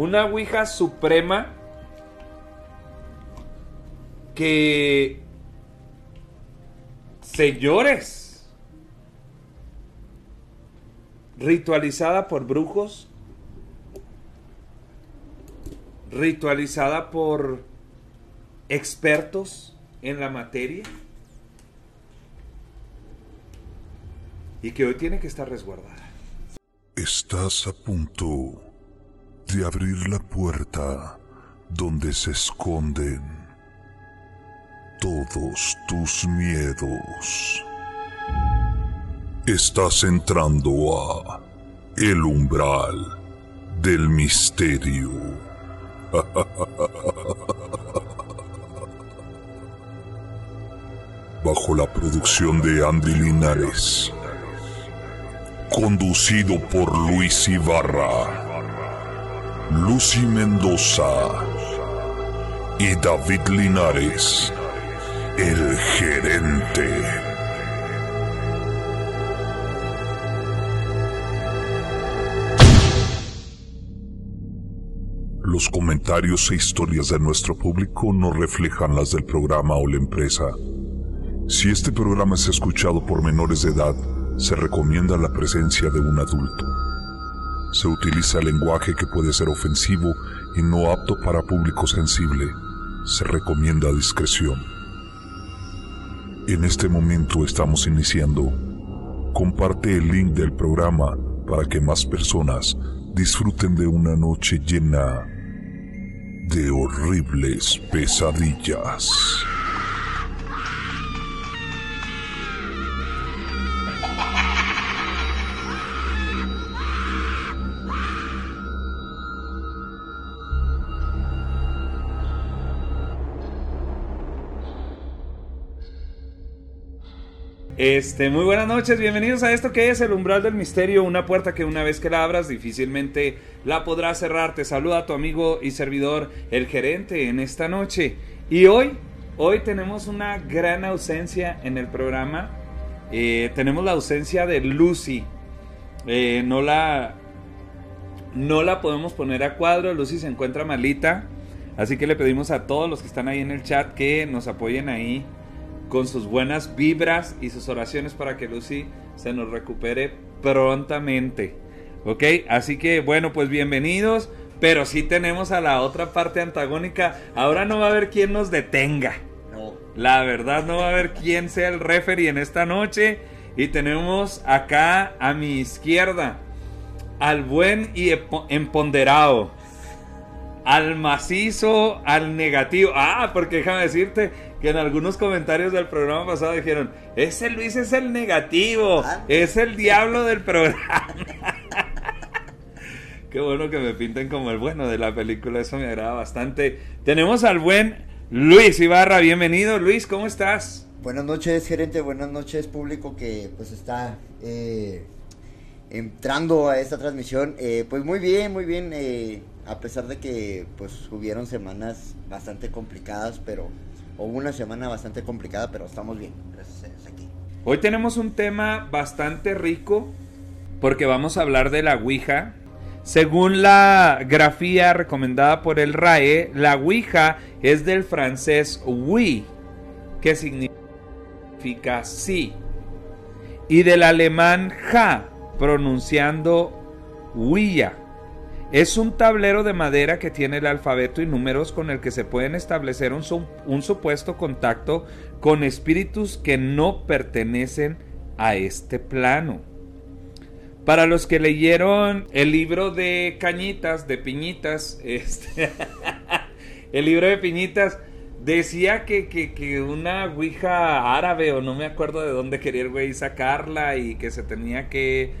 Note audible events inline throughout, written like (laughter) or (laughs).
Una Ouija suprema que... Señores, ritualizada por brujos, ritualizada por expertos en la materia y que hoy tiene que estar resguardada. Estás a punto de abrir la puerta donde se esconden todos tus miedos. Estás entrando a el umbral del misterio. (laughs) Bajo la producción de Andy Linares. Conducido por Luis Ibarra. Lucy Mendoza y David Linares, el gerente. Los comentarios e historias de nuestro público no reflejan las del programa o la empresa. Si este programa es escuchado por menores de edad, se recomienda la presencia de un adulto. Se utiliza lenguaje que puede ser ofensivo y no apto para público sensible. Se recomienda discreción. En este momento estamos iniciando. Comparte el link del programa para que más personas disfruten de una noche llena de horribles pesadillas. Este, muy buenas noches, bienvenidos a esto que es el umbral del misterio, una puerta que una vez que la abras difícilmente la podrás cerrar. Te saluda tu amigo y servidor, el gerente, en esta noche. Y hoy, hoy tenemos una gran ausencia en el programa. Eh, tenemos la ausencia de Lucy. Eh, no la, no la podemos poner a cuadro. Lucy se encuentra malita. Así que le pedimos a todos los que están ahí en el chat que nos apoyen ahí con sus buenas vibras y sus oraciones para que Lucy se nos recupere prontamente. ¿Ok? Así que bueno, pues bienvenidos. Pero sí tenemos a la otra parte antagónica. Ahora no va a haber quien nos detenga. No. La verdad no va a haber quien sea el referee en esta noche. Y tenemos acá a mi izquierda al buen y emponderado. Al macizo, al negativo. Ah, porque déjame decirte que en algunos comentarios del programa pasado dijeron, ese Luis es el negativo, Ah. es el diablo del programa. (laughs) Qué bueno que me pinten como el bueno de la película, eso me agrada bastante. Tenemos al buen Luis Ibarra, bienvenido Luis, ¿cómo estás? Buenas noches, gerente. Buenas noches, público que pues está eh, entrando a esta transmisión. Eh, pues muy bien, muy bien. eh, a pesar de que pues hubieron semanas bastante complicadas, pero o una semana bastante complicada, pero estamos bien. Gracias. Hoy tenemos un tema bastante rico porque vamos a hablar de la Ouija. Según la grafía recomendada por el RAE, la Ouija es del francés oui, que significa sí, y del alemán ja, pronunciando Ouija. Es un tablero de madera que tiene el alfabeto y números con el que se pueden establecer un, su- un supuesto contacto con espíritus que no pertenecen a este plano. Para los que leyeron el libro de Cañitas, de Piñitas, (laughs) este, el libro de Piñitas decía que, que, que una ouija árabe o no me acuerdo de dónde quería el güey sacarla y que se tenía que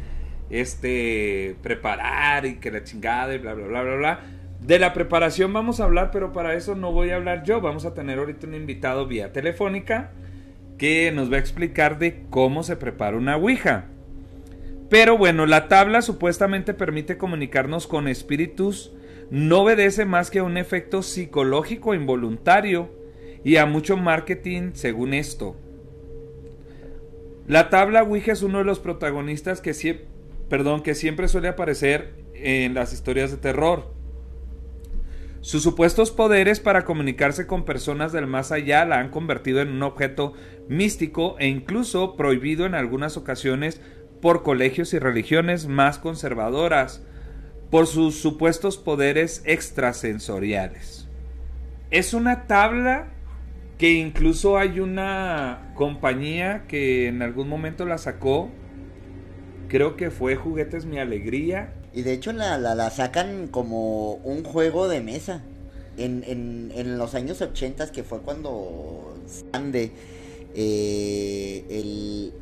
este preparar y que la chingada y bla bla bla bla bla. De la preparación vamos a hablar, pero para eso no voy a hablar yo. Vamos a tener ahorita un invitado vía telefónica que nos va a explicar de cómo se prepara una ouija. Pero bueno, la tabla supuestamente permite comunicarnos con espíritus, no obedece más que a un efecto psicológico involuntario y a mucho marketing según esto. La tabla Ouija es uno de los protagonistas que, sie- perdón, que siempre suele aparecer en las historias de terror. Sus supuestos poderes para comunicarse con personas del más allá la han convertido en un objeto místico e incluso prohibido en algunas ocasiones por colegios y religiones más conservadoras por sus supuestos poderes extrasensoriales. Es una tabla que incluso hay una compañía que en algún momento la sacó, creo que fue Juguetes Mi Alegría. Y de hecho la, la, sacan como un juego de mesa. En, en, los años 80 que fue cuando Sande eh, el,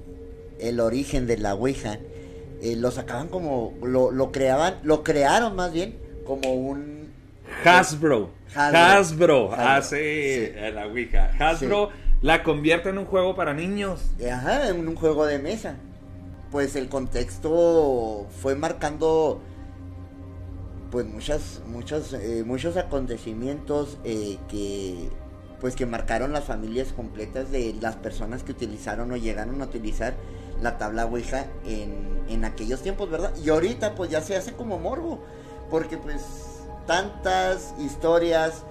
el origen de la Ouija, eh, lo sacaban como, lo, lo creaban, lo crearon más bien como un... Hasbro. Hasbro, hace la Ouija. Hasbro la convierte en un juego para niños. Ajá, en un juego de mesa. Pues el contexto fue marcando pues muchas, muchos, eh, muchos acontecimientos eh, que pues que marcaron las familias completas de las personas que utilizaron o llegaron a utilizar la tabla Ouija en, en aquellos tiempos, ¿verdad? Y ahorita pues ya se hace como morbo, porque pues tantas historias,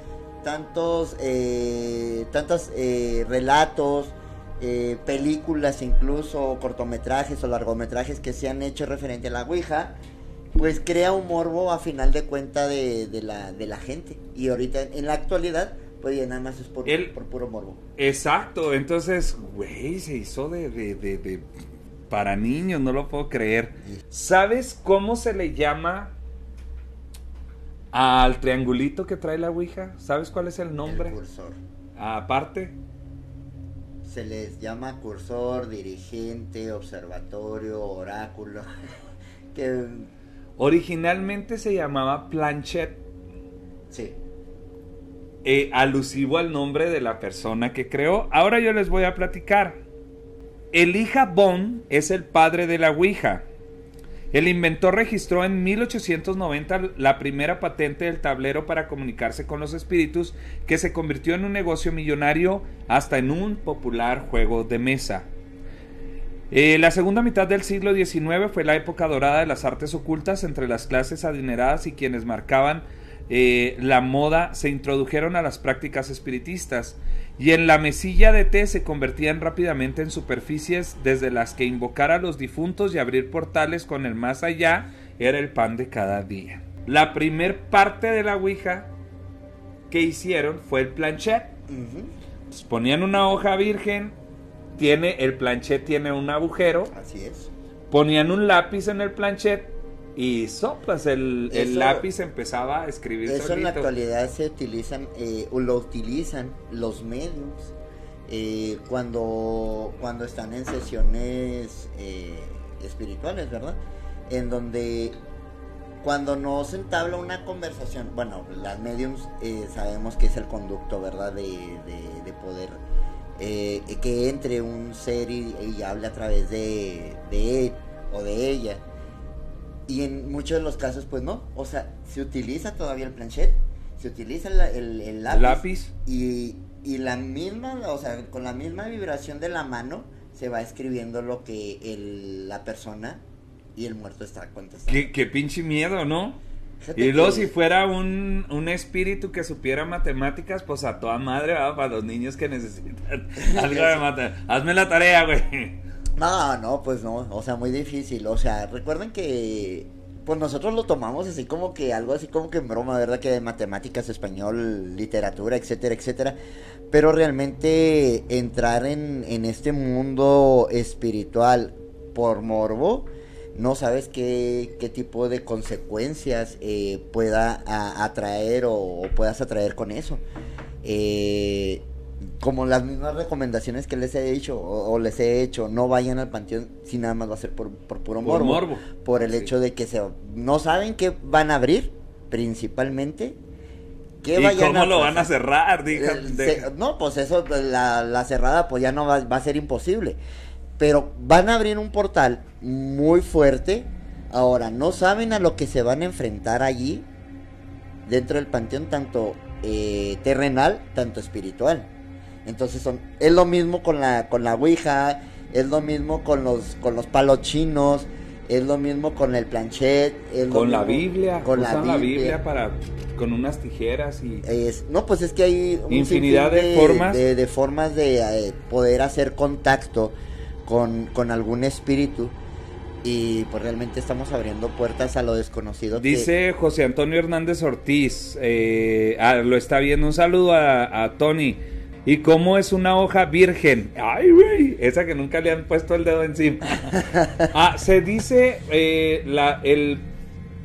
tantos, eh, tantos eh, relatos, eh, películas incluso, cortometrajes o largometrajes que se han hecho referente a la Ouija, pues crea un morbo a final de cuenta de, de, la, de la gente. Y ahorita en la actualidad pues ya nada más es por, por puro morbo. Exacto, entonces, güey, se hizo de, de, de, para niños, no lo puedo creer. ¿Sabes cómo se le llama al triangulito que trae la Ouija? ¿Sabes cuál es el nombre? El cursor. Aparte. Se les llama cursor, dirigente, observatorio, oráculo. (laughs) que... Originalmente se llamaba planchet. Sí. Eh, alusivo al nombre de la persona que creó. Ahora yo les voy a platicar. Elija Bond es el padre de la Ouija. El inventor registró en 1890 la primera patente del tablero para comunicarse con los espíritus que se convirtió en un negocio millonario hasta en un popular juego de mesa. Eh, la segunda mitad del siglo XIX fue la época dorada de las artes ocultas entre las clases adineradas y quienes marcaban eh, la moda se introdujeron a las prácticas espiritistas y en la mesilla de té se convertían rápidamente en superficies desde las que invocar a los difuntos y abrir portales con el más allá era el pan de cada día. La primer parte de la Ouija que hicieron fue el planchet. ponían una hoja virgen, tiene el planchet tiene un agujero. Así es. Ponían un lápiz en el planchet y soplas el, el lápiz empezaba a escribir eso en la actualidad se utilizan eh, lo utilizan los medios eh, cuando cuando están en sesiones eh, espirituales verdad en donde cuando no se entabla una conversación bueno las mediums eh, sabemos que es el conducto verdad de, de, poder que entre un ser y, y hable a través de, de él o de ella y en muchos de los casos, pues no. O sea, se utiliza todavía el planchet, se utiliza el, lápiz, Y, y, la misma, o sea, con la misma vibración de la mano, se va escribiendo lo que el, la persona y el muerto está contestando. Qué, qué pinche miedo, ¿no? y luego si fuera un, un, espíritu que supiera matemáticas, pues a toda madre, ¿va? para los niños que necesitan (laughs) algo de (laughs) matemáticas. Hazme la tarea, güey. No, no, pues no, o sea, muy difícil. O sea, recuerden que pues nosotros lo tomamos así como que algo así como que broma, ¿verdad? Que de matemáticas, español, literatura, etcétera, etcétera. Pero realmente entrar en, en este mundo espiritual por morbo, no sabes qué, qué tipo de consecuencias eh, pueda atraer o, o, puedas atraer con eso. Eh, como las mismas recomendaciones que les he dicho o, les he hecho, no vayan al panteón si nada más va a ser por, por puro por morbo, Por el hecho de que se, no saben qué van a abrir, principalmente. ¿Qué ¿Y cómo lo van a cerrar? Eh, no, pues eso, la, la cerrada pues ya no va, va a ser imposible. Pero van a abrir un portal muy fuerte. Ahora, no saben a lo que se van a enfrentar allí, dentro del panteón, tanto eh, terrenal, tanto espiritual. Entonces son, es lo mismo con la, con la Ouija, es lo mismo con los, con los palos chinos, Es lo mismo con el planchet. con la Biblia. Con la Biblia. para con unas tijeras y es, no pues es que hay infinidad de, formas de, formas de eh, poder hacer contacto con, con algún espíritu y pues realmente estamos abriendo puertas a lo desconocido. Dice José Antonio Hernández Ortiz, eh, ah, lo está viendo, un saludo a, a Tony. ¿Y cómo es una hoja virgen? Ay, güey, esa que nunca le han puesto el dedo encima. (laughs) ah, se dice eh, la, el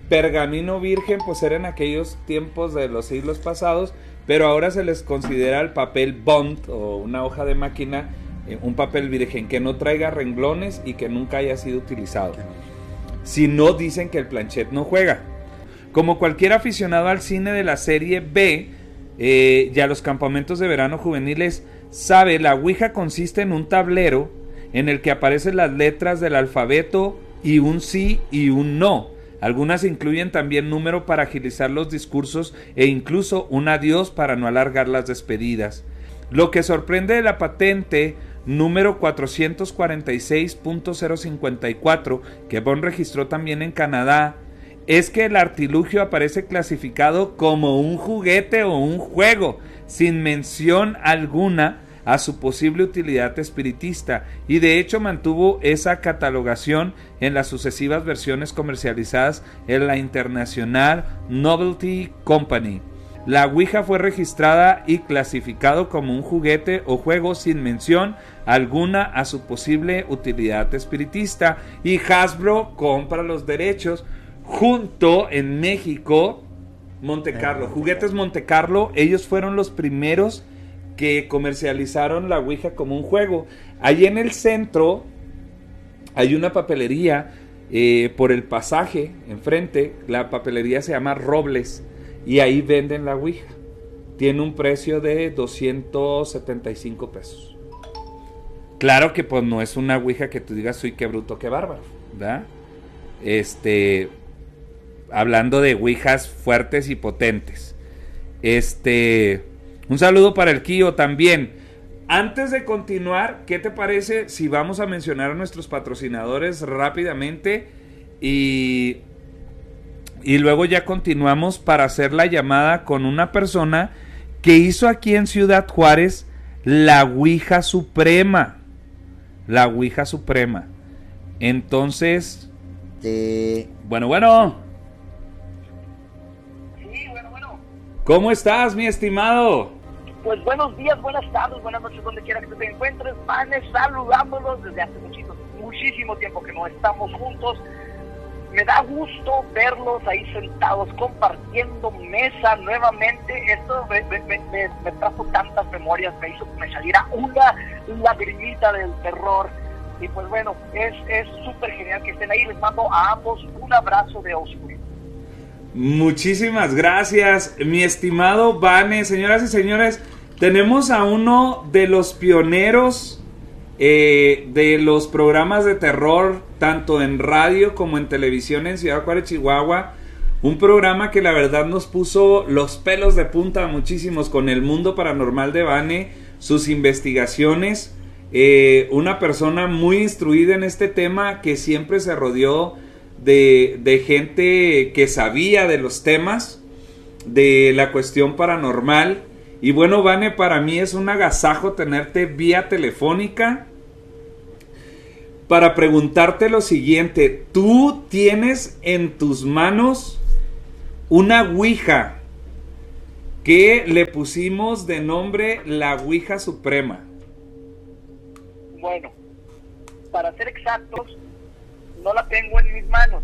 pergamino virgen, pues era en aquellos tiempos de los siglos pasados, pero ahora se les considera el papel bond o una hoja de máquina, eh, un papel virgen que no traiga renglones y que nunca haya sido utilizado. Si no dicen que el planchet no juega. Como cualquier aficionado al cine de la serie B, eh, y a los campamentos de verano juveniles, sabe, la Ouija consiste en un tablero en el que aparecen las letras del alfabeto y un sí y un no. Algunas incluyen también número para agilizar los discursos e incluso un adiós para no alargar las despedidas. Lo que sorprende de la patente número 446.054 que Bond registró también en Canadá es que el artilugio aparece clasificado como un juguete o un juego, sin mención alguna a su posible utilidad espiritista, y de hecho mantuvo esa catalogación en las sucesivas versiones comercializadas en la Internacional Novelty Company. La Ouija fue registrada y clasificado como un juguete o juego sin mención alguna a su posible utilidad espiritista y Hasbro compra los derechos junto en México, Monte Carlo, Juguetes Monte Carlo, ellos fueron los primeros que comercializaron la Ouija como un juego. Allí en el centro hay una papelería eh, por el pasaje enfrente, la papelería se llama Robles y ahí venden la Ouija. Tiene un precio de 275 pesos. Claro que pues no es una Ouija que tú digas, soy qué bruto, qué bárbaro, ¿verdad? Este, hablando de Ouijas fuertes y potentes. Este, un saludo para el Kio también. Antes de continuar, ¿qué te parece si vamos a mencionar a nuestros patrocinadores rápidamente y y luego ya continuamos para hacer la llamada con una persona que hizo aquí en Ciudad Juárez la Ouija Suprema. La Ouija Suprema. Entonces, bueno, bueno. ¿Cómo estás, mi estimado? Pues buenos días, buenas tardes, buenas noches, donde quiera que te encuentres. Vanes saludándolos desde hace muchísimo, muchísimo tiempo que no estamos juntos. Me da gusto verlos ahí sentados compartiendo mesa nuevamente. Esto me, me, trajo tantas memorias, me hizo que me saliera una lagrimita del terror. Y pues bueno, es súper genial que estén ahí. Les mando a ambos un abrazo de oscuridad. Muchísimas gracias, mi estimado Vane. Señoras y señores, tenemos a uno de los pioneros eh, de los programas de terror, tanto en radio como en televisión en Ciudad Juárez, Chihuahua. Un programa que la verdad nos puso los pelos de punta muchísimos con el mundo paranormal de Vane, sus investigaciones. Eh, una persona muy instruida en este tema que siempre se rodeó de, gente que sabía de los temas, de la cuestión paranormal. Y bueno, Vane, para mí es un agasajo tenerte vía telefónica para preguntarte lo siguiente. Tú tienes en tus manos una Ouija que le pusimos de nombre la Ouija Suprema. Bueno, para ser exactos, no la tengo en mis manos.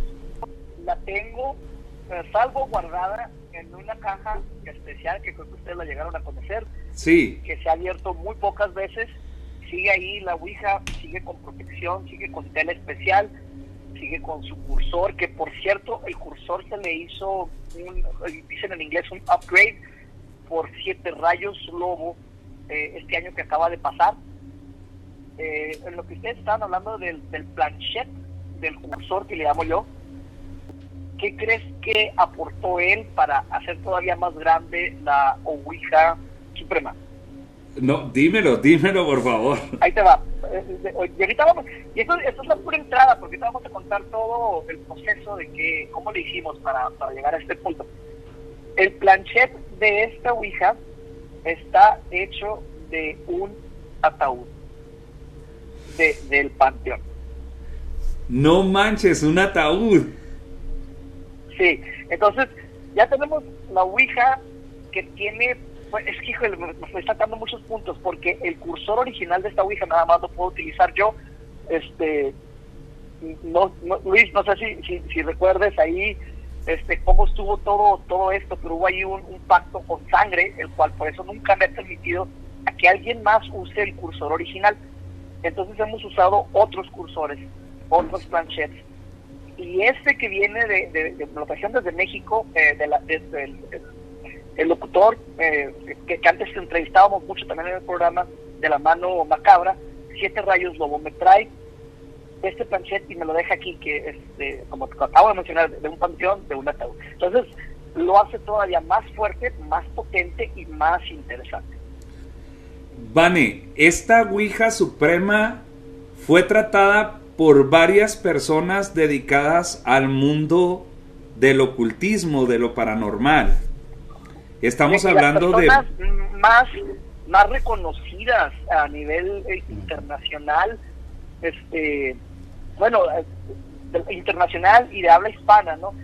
La tengo eh, salvo guardada en una caja especial que creo que ustedes la llegaron a conocer. Sí. Que se ha abierto muy pocas veces. Sigue ahí la Ouija, sigue con protección, sigue con tela especial, sigue con su cursor, que por cierto, el cursor se le hizo, un, dicen en inglés, un upgrade por siete rayos lobo eh, este año que acaba de pasar. Eh, en lo que ustedes estaban hablando del, del planchet, del cursor que le llamo yo, ¿qué crees que aportó él para hacer todavía más grande la Ouija Suprema? No, dímelo, dímelo, por favor. Ahí te va. Eh, y ahorita vamos, y esto, esto, es la pura entrada, porque ahorita vamos a contar todo el proceso de que, cómo le hicimos para, para llegar a este punto. El planchet de esta Ouija está hecho de un ataúd de, del panteón. No manches, un ataúd. Sí, entonces ya tenemos la Ouija que tiene, pues, es que híjole, me, estoy sacando muchos puntos porque el cursor original de esta Ouija nada más lo puedo utilizar yo. Este, no, Luis, no sé si, si, si, recuerdes ahí este cómo estuvo todo todo esto, pero hubo ahí un, un, pacto con sangre, el cual por eso nunca me ha permitido a que alguien más use el cursor original. Entonces hemos usado otros cursores, otros planchets. Y este que viene de, de, de desde México, eh, de la, desde el, locutor, eh, que, que, antes entrevistábamos mucho también en el programa, de la mano macabra, Siete Rayos Lobo, me trae este planchet y me lo deja aquí, que es, como acabo de mencionar, de un panteón, de un ataúd. Entonces lo hace todavía más fuerte, más potente y más interesante. Vane, esta Ouija Suprema fue tratada por varias personas dedicadas al mundo del ocultismo, de lo paranormal. Estamos hablando de... Más, más reconocidas a nivel eh, internacional, este, bueno, eh, internacional y de habla hispana, ¿no?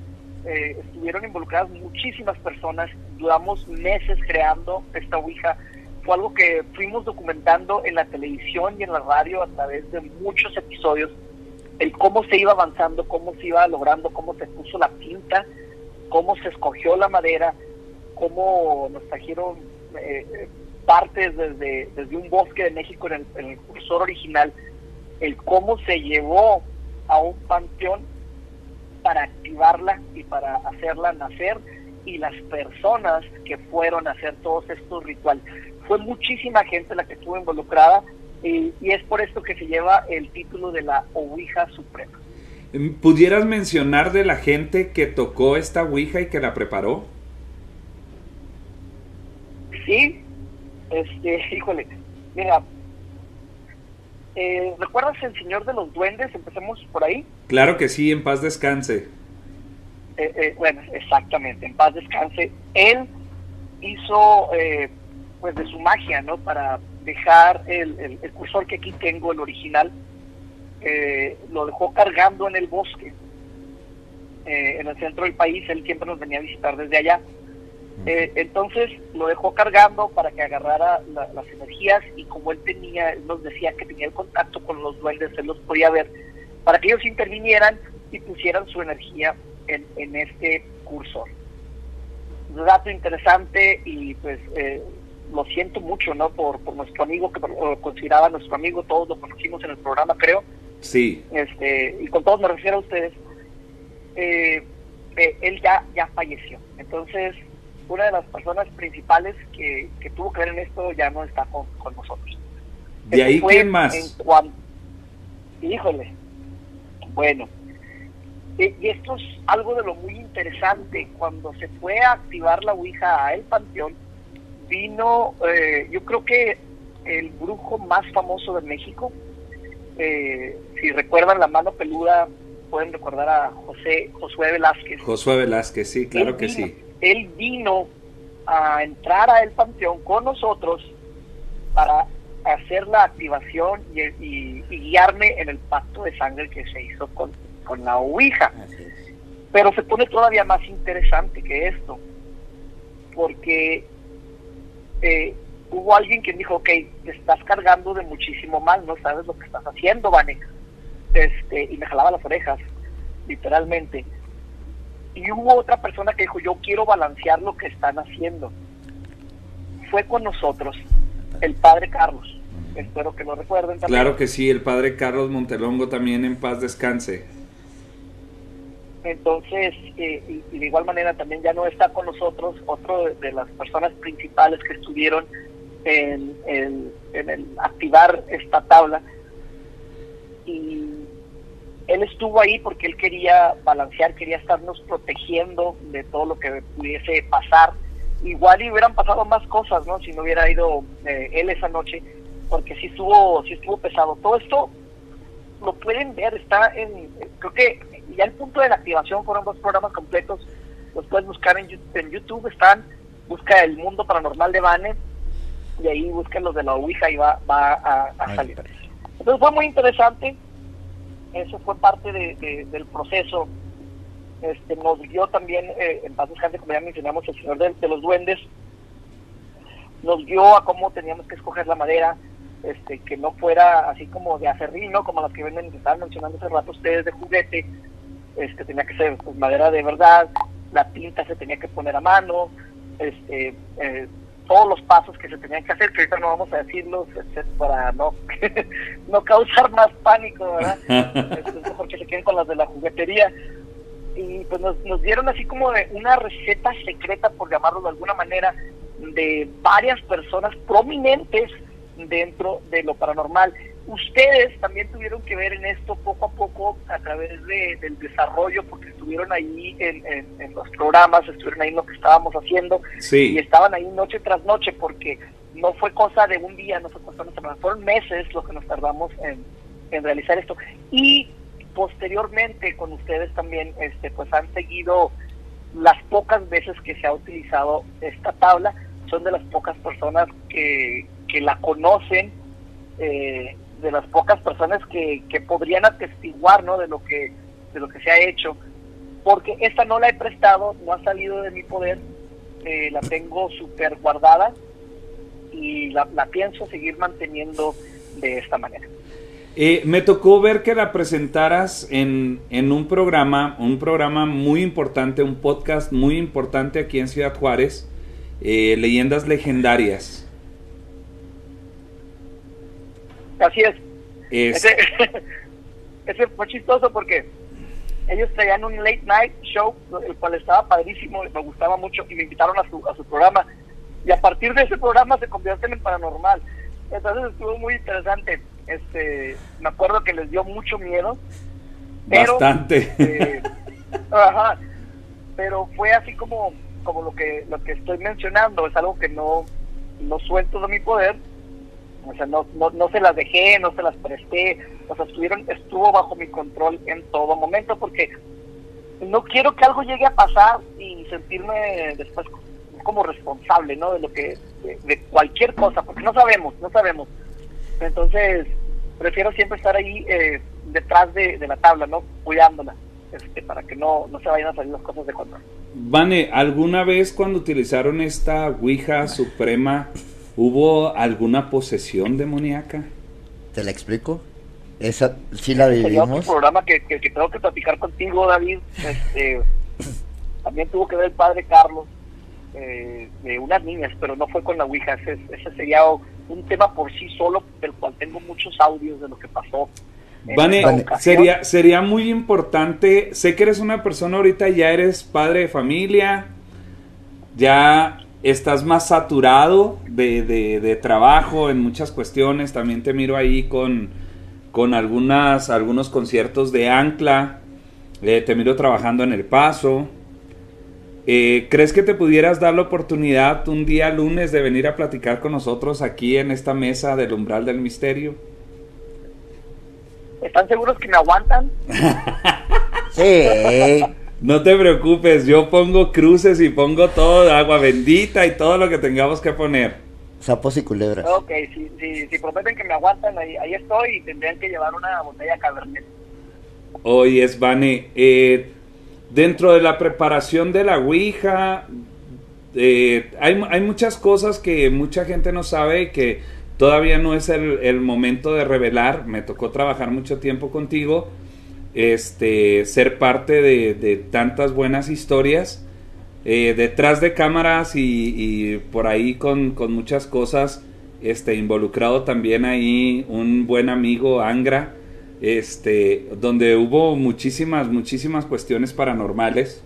Eh, estuvieron involucradas muchísimas personas, duramos meses creando esta Ouija fue algo que fuimos documentando en la televisión y en la radio a través de muchos episodios, el cómo se iba avanzando, cómo se iba logrando, cómo se puso la pinta, cómo se escogió la madera, cómo nos trajeron eh, partes desde, desde un bosque de México en el, en el cursor original, el cómo se llevó a un panteón para activarla y para hacerla nacer y las personas que fueron a hacer todos estos rituales fue muchísima gente la que estuvo involucrada y, es por esto que se lleva el título de la Ouija Suprema. Em, ¿Pudieras mencionar de la gente que tocó esta Ouija y que la preparó? Sí, este, (laughs) híjole, mira, eh, ¿recuerdas el Señor de los Duendes? Empecemos por ahí. Claro que sí, en paz descanse. Eh, eh, bueno, exactamente, en paz descanse. Él hizo pues de su magia, ¿no? Para dejar el, el, cursor que aquí tengo, el original, eh, lo dejó cargando en el bosque, eh, en el centro del país, él siempre nos venía a visitar desde allá. Eh, entonces lo dejó cargando para que agarrara las energías y como él tenía, él nos decía que tenía el contacto con los duendes, él los podía ver, para que ellos intervinieran y pusieran su energía en, en este cursor. dato interesante y pues eh, lo siento mucho, ¿no? Por, por nuestro amigo, que consideraba nuestro amigo, todos lo conocimos en el programa, creo. Sí. Este, y con todos me refiero a ustedes. Eh, eh, él ya, ya falleció. Entonces, una de las personas principales que, que tuvo que ver en esto ya no está con, con nosotros. ¿De ahí quién más? En híjole, bueno, y esto es algo de lo muy interesante. Cuando se fue a activar la Ouija a El Panteón, vino, eh, yo creo que el brujo más famoso de México. Eh, si recuerdan la mano peluda, pueden recordar a José Josué Velázquez. Josué Velázquez, sí, claro que sí. Él vino a entrar a el panteón con nosotros para hacer la activación y, guiarme en el pacto de sangre que se hizo con, con la Ouija. Pero se pone todavía más interesante que esto, porque eh, hubo alguien que dijo, ok, te estás cargando de muchísimo mal, no sabes lo que estás haciendo, Vane. Este, y me jalaba las orejas, literalmente. Y hubo otra persona que dijo, yo quiero balancear lo que están haciendo. Fue con nosotros el padre Carlos. Espero que lo recuerden también. Claro que sí, el padre Carlos Montelongo también en paz descanse. Entonces, eh, y, de igual manera también ya no está con nosotros otro de, las personas principales que estuvieron en, el activar esta tabla. Y él estuvo ahí porque él quería balancear, quería estarnos protegiendo de todo lo que pudiese pasar igual y hubieran pasado más cosas, ¿no? Si no hubiera ido eh, él esa noche, porque sí estuvo, sí estuvo pesado. Todo esto lo pueden ver, está en, creo que ya el punto de la activación fueron dos programas completos, los puedes buscar en, en YouTube, están, busca el mundo paranormal de Bane, y ahí busca los de la Ouija y va, va a, salir. Entonces fue muy interesante, eso fue parte de, del proceso. Este, nos dio también, eh, en paz descanse, como ya mencionamos, el señor de, los duendes, nos dio a cómo teníamos que escoger la madera, este, que no fuera así como de acerrín, ¿no? Como las que venden, estaban mencionando hace rato ustedes de juguete, este, tenía que ser pues, madera de verdad, la tinta se tenía que poner a mano, este, eh, todos los pasos que se tenían que hacer, que ahorita no vamos a decirlos para no, (laughs) no causar más pánico, ¿verdad? (laughs) porque se queden con las de la juguetería. Y pues nos, nos dieron así como de una receta secreta, por llamarlo de alguna manera, de varias personas prominentes dentro de lo paranormal ustedes también tuvieron que ver en esto poco a poco a través de, del desarrollo, porque estuvieron ahí en, los programas, estuvieron ahí en lo que estábamos haciendo y estaban ahí noche tras noche, porque no fue cosa de un día, no fue cosa de una semana, fueron meses lo que nos tardamos en, realizar esto. Y posteriormente con ustedes también, este, pues han seguido las pocas veces que se ha utilizado esta tabla, son de las pocas personas que, que la conocen. Eh, de las pocas personas que, que podrían atestiguar ¿no? de lo que de lo que se ha hecho porque esta no la he prestado no ha salido de mi poder eh, la tengo súper guardada y la, pienso seguir manteniendo de esta manera eh, me tocó ver que la presentaras en, en un programa, un programa muy importante, un podcast muy importante aquí en Ciudad Juárez, eh, Leyendas Legendarias. Así es. (laughs) Ese, fue chistoso porque ellos traían un late night show, el cual estaba padrísimo, me gustaba mucho y me invitaron a su, a su programa. Y a partir de ese programa se convierten en paranormal. Entonces estuvo muy interesante. Este, me acuerdo que les dio mucho miedo. Bastante. Eh, (laughs) ajá, pero fue así como, como lo que lo que estoy mencionando, es algo que no, no suelto de mi poder o sea, no, no, no se las dejé, no se las presté, o sea, estuvieron, estuvo bajo mi control en todo momento porque no quiero que algo llegue a pasar y sentirme después como responsable, ¿no? De lo que, de, cualquier cosa, porque no sabemos, no sabemos. Entonces, prefiero siempre estar ahí eh, detrás de, de, la tabla, ¿no? Cuidándola, este, para que no, no se vayan a salir las cosas de control. Vane, ¿alguna vez cuando utilizaron esta Ouija Suprema ¿Hubo alguna posesión demoníaca? ¿Te la explico? Esa sí la vivimos. un programa que, que, tengo que platicar contigo, David. Este, también tuvo que ver el padre Carlos eh, de unas niñas, pero no fue con la Ouija. Ese, sería un tema por sí solo, del cual tengo muchos audios de lo que pasó. Vane, sería, sería muy importante, sé que eres una persona ahorita, ya eres padre de familia, ya estás más saturado de, de, trabajo en muchas cuestiones. También te miro ahí con, con algunas, algunos conciertos de ancla. Eh, te miro trabajando en El Paso. Eh, ¿Crees que te pudieras dar la oportunidad un día lunes de venir a platicar con nosotros aquí en esta mesa del umbral del misterio? ¿Están seguros que me aguantan? (laughs) sí. No te preocupes, yo pongo cruces y pongo todo, agua bendita y todo lo que tengamos que poner. Sapos y culebras. Ok, si, si, prometen que me aguantan, ahí, estoy y tendrían que llevar una botella Cabernet. Oye, Svane, eh, dentro de la preparación de la Ouija, eh, hay, hay, muchas cosas que mucha gente no sabe y que todavía no es el, el momento de revelar. Me tocó trabajar mucho tiempo contigo este, ser parte de, tantas buenas historias. Eh, detrás de cámaras y, por ahí con, muchas cosas, este, involucrado también ahí un buen amigo, Angra, este, donde hubo muchísimas, muchísimas cuestiones paranormales.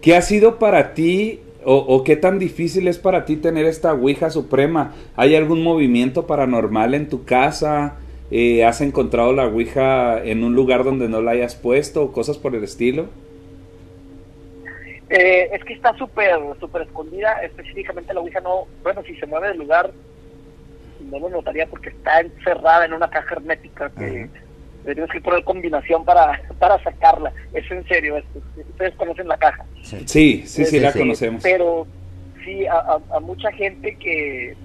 ¿Qué ha sido para ti o, o, qué tan difícil es para ti tener esta Ouija Suprema? ¿Hay algún movimiento paranormal en tu casa? Eh, ¿Has encontrado la Ouija en un lugar donde no la hayas puesto o cosas por el estilo? Eh, es que está súper súper escondida, específicamente la Ouija no, bueno, si se mueve del lugar, no lo notaría porque está encerrada en una caja hermética que tienes que poner combinación para, para sacarla. Es en serio, ustedes conocen la caja. Sí, sí, sí, la conocemos. Pero sí, a, a, mucha gente que,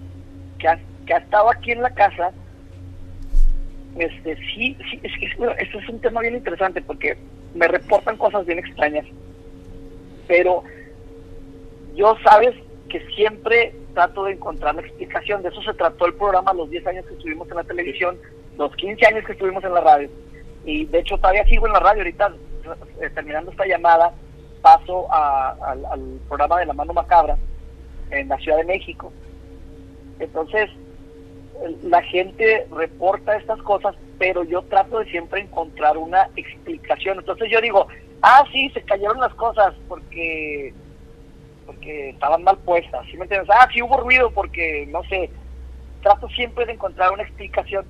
que ha, que, ha, estado aquí en la casa, este sí, sí es que esto es un tema bien interesante porque me reportan cosas bien extrañas pero yo sabes que siempre trato de encontrar la explicación. De eso se trató el programa los 10 años que estuvimos en la televisión, los 15 años que estuvimos en la radio. Y de hecho todavía sigo en la radio ahorita, eh, terminando esta llamada, paso al, programa de La Mano Macabra en la Ciudad de México. Entonces, la gente reporta estas cosas, pero yo trato de siempre encontrar una explicación. Entonces yo digo, ah, sí, se cayeron las cosas porque porque estaban mal puestas, ¿sí me entiendes? Ah, sí hubo ruido porque, no sé, trato siempre de encontrar una explicación,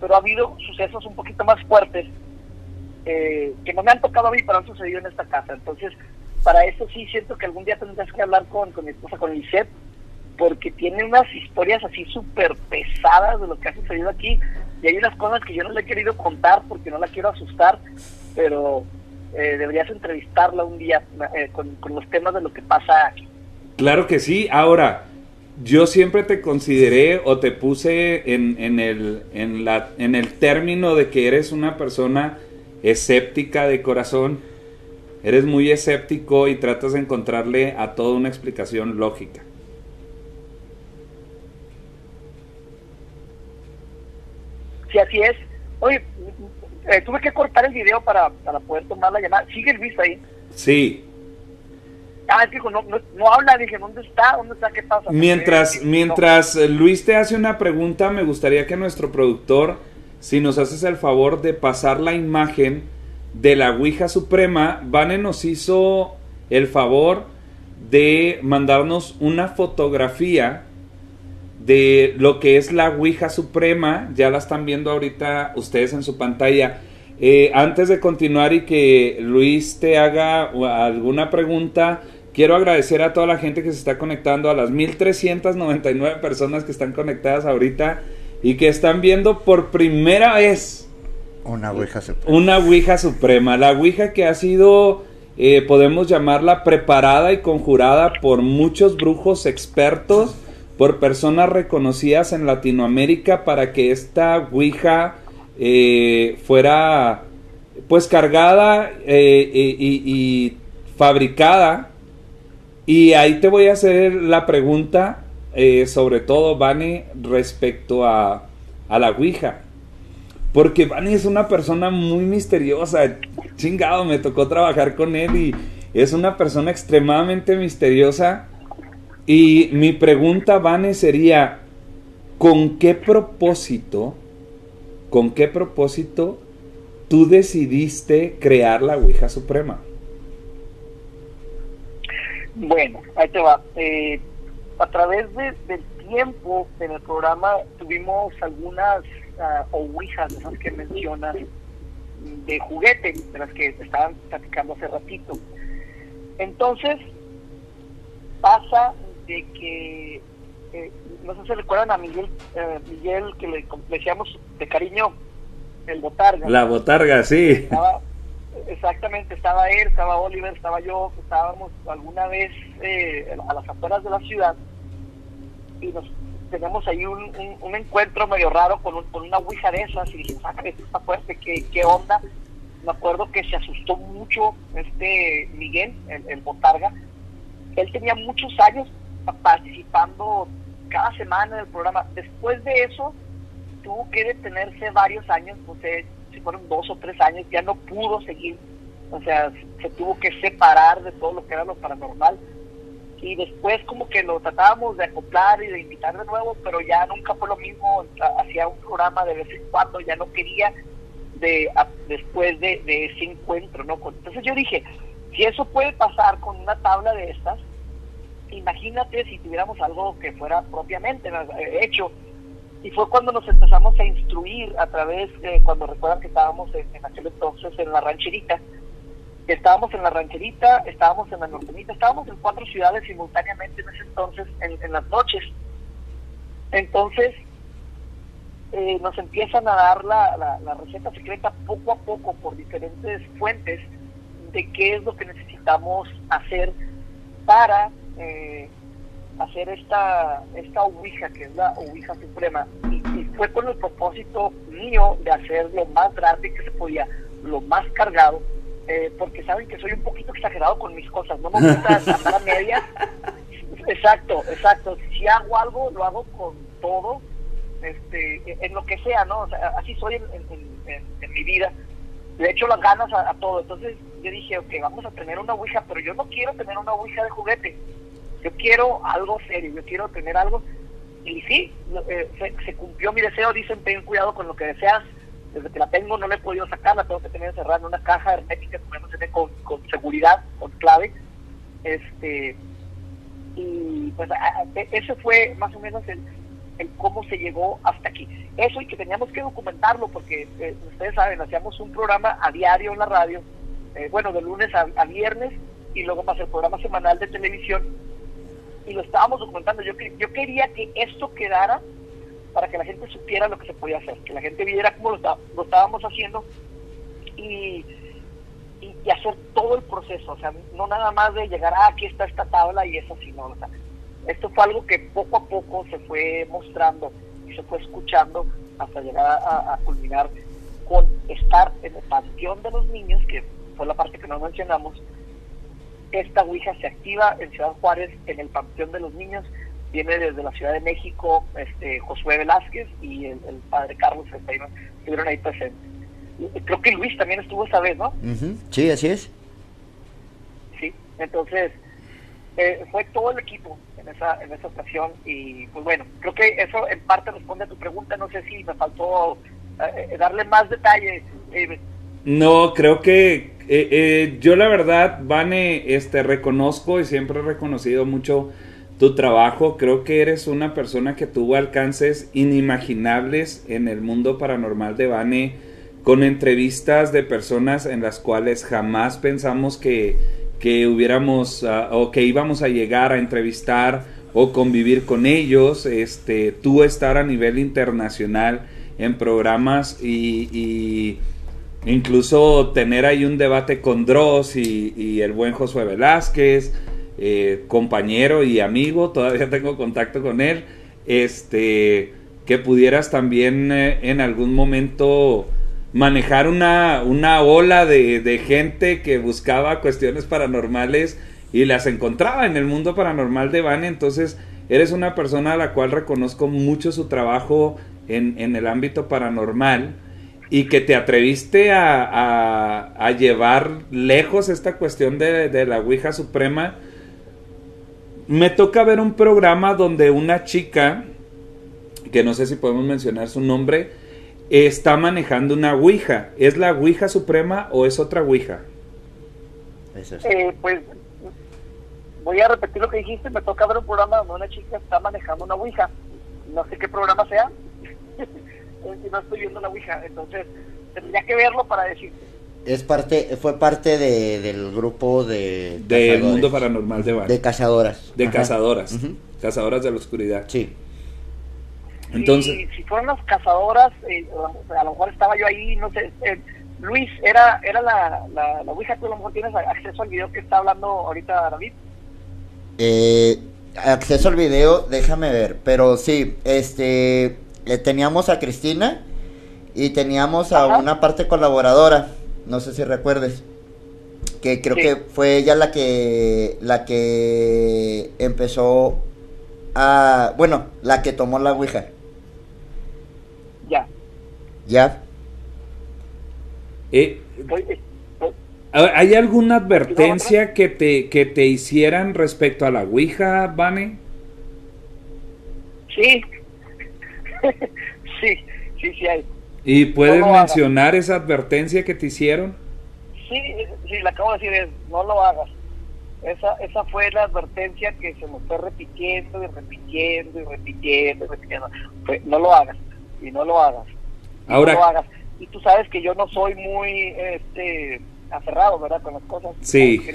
pero ha habido sucesos un poquito más fuertes eh, que no me han tocado a mí, pero han sucedido en esta casa. Entonces, para eso sí siento que algún día tendrás que hablar con, con mi esposa, con Lisette, porque tiene unas historias así súper pesadas de lo que ha sucedido aquí, y hay unas cosas que yo no le he querido contar porque no la quiero asustar, pero eh, deberías entrevistarla un día eh, con, los temas de lo que pasa aquí. Claro que sí. Ahora, yo siempre te consideré o te puse en, en, el, en, la, en el término de que eres una persona escéptica de corazón. Eres muy escéptico y tratas de encontrarle a todo una explicación lógica. Sí, así es. Oye, eh, tuve que cortar el video para, para poder tomar la llamada. ¿Sigue visto ahí? Sí. Ah, dijo, no, no, habla, dije, ¿dónde está? ¿Dónde está? ¿Qué pasa? Mientras, mientras Luis te hace una pregunta, me gustaría que nuestro productor, si nos haces el favor de pasar la imagen de la Ouija Suprema, Vane nos hizo el favor de mandarnos una fotografía de lo que es la Ouija Suprema. Ya la están viendo ahorita ustedes en su pantalla. Eh, antes de continuar y que Luis te haga alguna pregunta, quiero agradecer a toda la gente que se está conectando, a las 1399 personas que están conectadas ahorita y que están viendo por primera vez una Ouija Suprema. Una Ouija Suprema. La Ouija que ha sido, eh, podemos llamarla, preparada y conjurada por muchos brujos expertos por personas reconocidas en Latinoamérica para que esta Ouija eh, fuera pues cargada eh, y, fabricada. Y ahí te voy a hacer la pregunta, eh, sobre todo, Vane, respecto a, a la Ouija. Porque Vane es una persona muy misteriosa. Chingado, me tocó trabajar con él y es una persona extremadamente misteriosa y mi pregunta, Vane, sería, ¿con qué propósito, con qué propósito tú decidiste crear la Ouija Suprema? Bueno, ahí te va. Eh, a través del tiempo en el programa tuvimos algunas uh, ouijas, esas que mencionas, de juguete, de las que estaban platicando hace ratito. Entonces, pasa de que, eh, no sé si recuerdan a Miguel, eh, Miguel que le, decíamos de cariño el Botarga. La Botarga, sí. exactamente, estaba él, estaba Oliver, estaba yo, estábamos alguna vez eh, a las afueras de la ciudad y nos tenemos ahí un, un, encuentro medio raro con, con una ouija de esas y dije, ah, esto está fuerte, ¿qué, ¿qué onda? Me acuerdo que se asustó mucho este Miguel, el, el Botarga. Él tenía muchos años participando cada semana en el programa. Después de eso, tuvo que detenerse varios años, no sé si fueron dos o tres años, ya no pudo seguir, o sea, se tuvo que separar de todo lo que era lo paranormal. Y después como que lo tratábamos de acoplar y de invitar de nuevo, pero ya nunca fue lo mismo, hacía un programa de vez en cuando, ya no quería de después de, de ese encuentro, ¿no? Entonces yo dije, si eso puede pasar con una tabla de estas, imagínate si tuviéramos algo que fuera propiamente eh, hecho. Y fue cuando nos empezamos a instruir a través, de, cuando recuerdan que estábamos en, aquel entonces en la rancherita, estábamos en la rancherita, estábamos en la nortenita, estábamos en cuatro ciudades simultáneamente en ese entonces, en, las noches. Entonces, eh, nos empiezan a dar la, la, receta secreta poco a poco por diferentes fuentes de qué es lo que necesitamos hacer para eh, hacer esta, esta Ouija, que es la Ouija Suprema. Y, y, fue con el propósito mío de hacer lo más grande que se podía, lo más cargado, eh, porque saben que soy un poquito exagerado con mis cosas, no me gusta (laughs) andar a medias. Exacto, exacto. Si hago algo, lo hago con todo, este, en lo que sea, ¿no? así soy en, mi vida. Le echo las ganas a, todo. Entonces yo dije, ok, vamos a tener una ouija, pero yo no quiero tener una ouija de juguete. Yo quiero algo serio, yo quiero tener algo. Y sí, eh, se, cumplió mi deseo. Dicen, ten cuidado con lo que deseas desde que la tengo no la he podido sacar, la tengo que tener encerrada en una caja hermética que con, con seguridad, con clave. Este, y pues e, ese fue más o menos el, el, cómo se llegó hasta aquí. Eso y que teníamos que documentarlo porque eh, ustedes saben, hacíamos un programa a diario en la radio, eh, bueno, de lunes a, a, viernes y luego más el programa semanal de televisión y lo estábamos documentando. Yo, yo quería que esto quedara para que la gente supiera lo que se podía hacer, que la gente viera cómo lo, estábamos haciendo y, y, hacer todo el proceso, o sea, no nada más de llegar, ah, aquí está esta tabla y eso, sino, o sea, esto fue algo que poco a poco se fue mostrando y se fue escuchando hasta llegar a, culminar con estar en el panteón de los niños, que fue la parte que no mencionamos, esta Ouija se activa en Ciudad Juárez en el Panteón de los Niños viene desde la Ciudad de México este Josué Velázquez y el, padre Carlos estuvieron ahí presentes. Creo que Luis también estuvo esa vez, ¿no? Sí, así es. Sí, entonces eh, fue todo el equipo en esa, en esa ocasión y pues bueno, creo que eso en parte responde a tu pregunta, no sé si me faltó eh, darle más detalle. no, creo que eh, yo la verdad, Vane, este, reconozco y siempre he reconocido mucho tu trabajo. Creo que eres una persona que tuvo alcances inimaginables en el mundo paranormal de Bane, con entrevistas de personas en las cuales jamás pensamos que, que hubiéramos ah, o que íbamos a llegar a entrevistar o convivir con ellos. Este, tú estar a nivel internacional en programas y, incluso tener ahí un debate con Dross y, el buen Josué Velázquez. Eh, compañero y amigo, todavía tengo contacto con él, este, que pudieras también eh, en algún momento manejar una, una ola de, gente que buscaba cuestiones paranormales y las encontraba en el mundo paranormal de Van, entonces eres una persona a la cual reconozco mucho su trabajo en, en el ámbito paranormal y que te atreviste a, a, llevar lejos esta cuestión de, de la Ouija Suprema me toca ver un programa donde una chica, que no sé si podemos mencionar su nombre, está manejando una Ouija. ¿Es la Ouija Suprema o es otra Ouija? Eh, pues voy a repetir lo que dijiste, me toca ver un programa donde una chica está manejando una Ouija. No sé qué programa sea, (laughs) no estoy viendo la Ouija, entonces tendría que verlo para decirte. Es parte, fue parte de, del grupo de... Del mundo paranormal de De cazadoras. De cazadoras. Cazadoras de la oscuridad. Sí. Entonces... Si, fueron las cazadoras, eh, a lo mejor estaba yo ahí, no sé... Eh, Luis, ¿era era la, la, la Ouija? ¿Tú a lo mejor tienes acceso al video que está hablando ahorita David? Eh, acceso al video, déjame ver. Pero sí, este... Eh, teníamos a Cristina y teníamos a una parte colaboradora no sé si recuerdes, que creo que fue ella la que la que empezó a, bueno, la que tomó la ouija. Ya. Ya. Eh, ¿Hay alguna advertencia que te, que te hicieran respecto a la Ouija, Vane? Sí. (laughs) sí, sí, sí hay. ¿Y puedes mencionar esa advertencia que te hicieron? Sí, sí, le acabo de decir, es, no lo hagas. Esa, esa fue la advertencia que se nos fue repitiendo y repitiendo y repitiendo y repitiendo. no lo hagas y no lo hagas. Ahora, no lo hagas. Y tú sabes que yo no soy muy, este, aferrado, ¿verdad? Con las cosas. Sí. (laughs)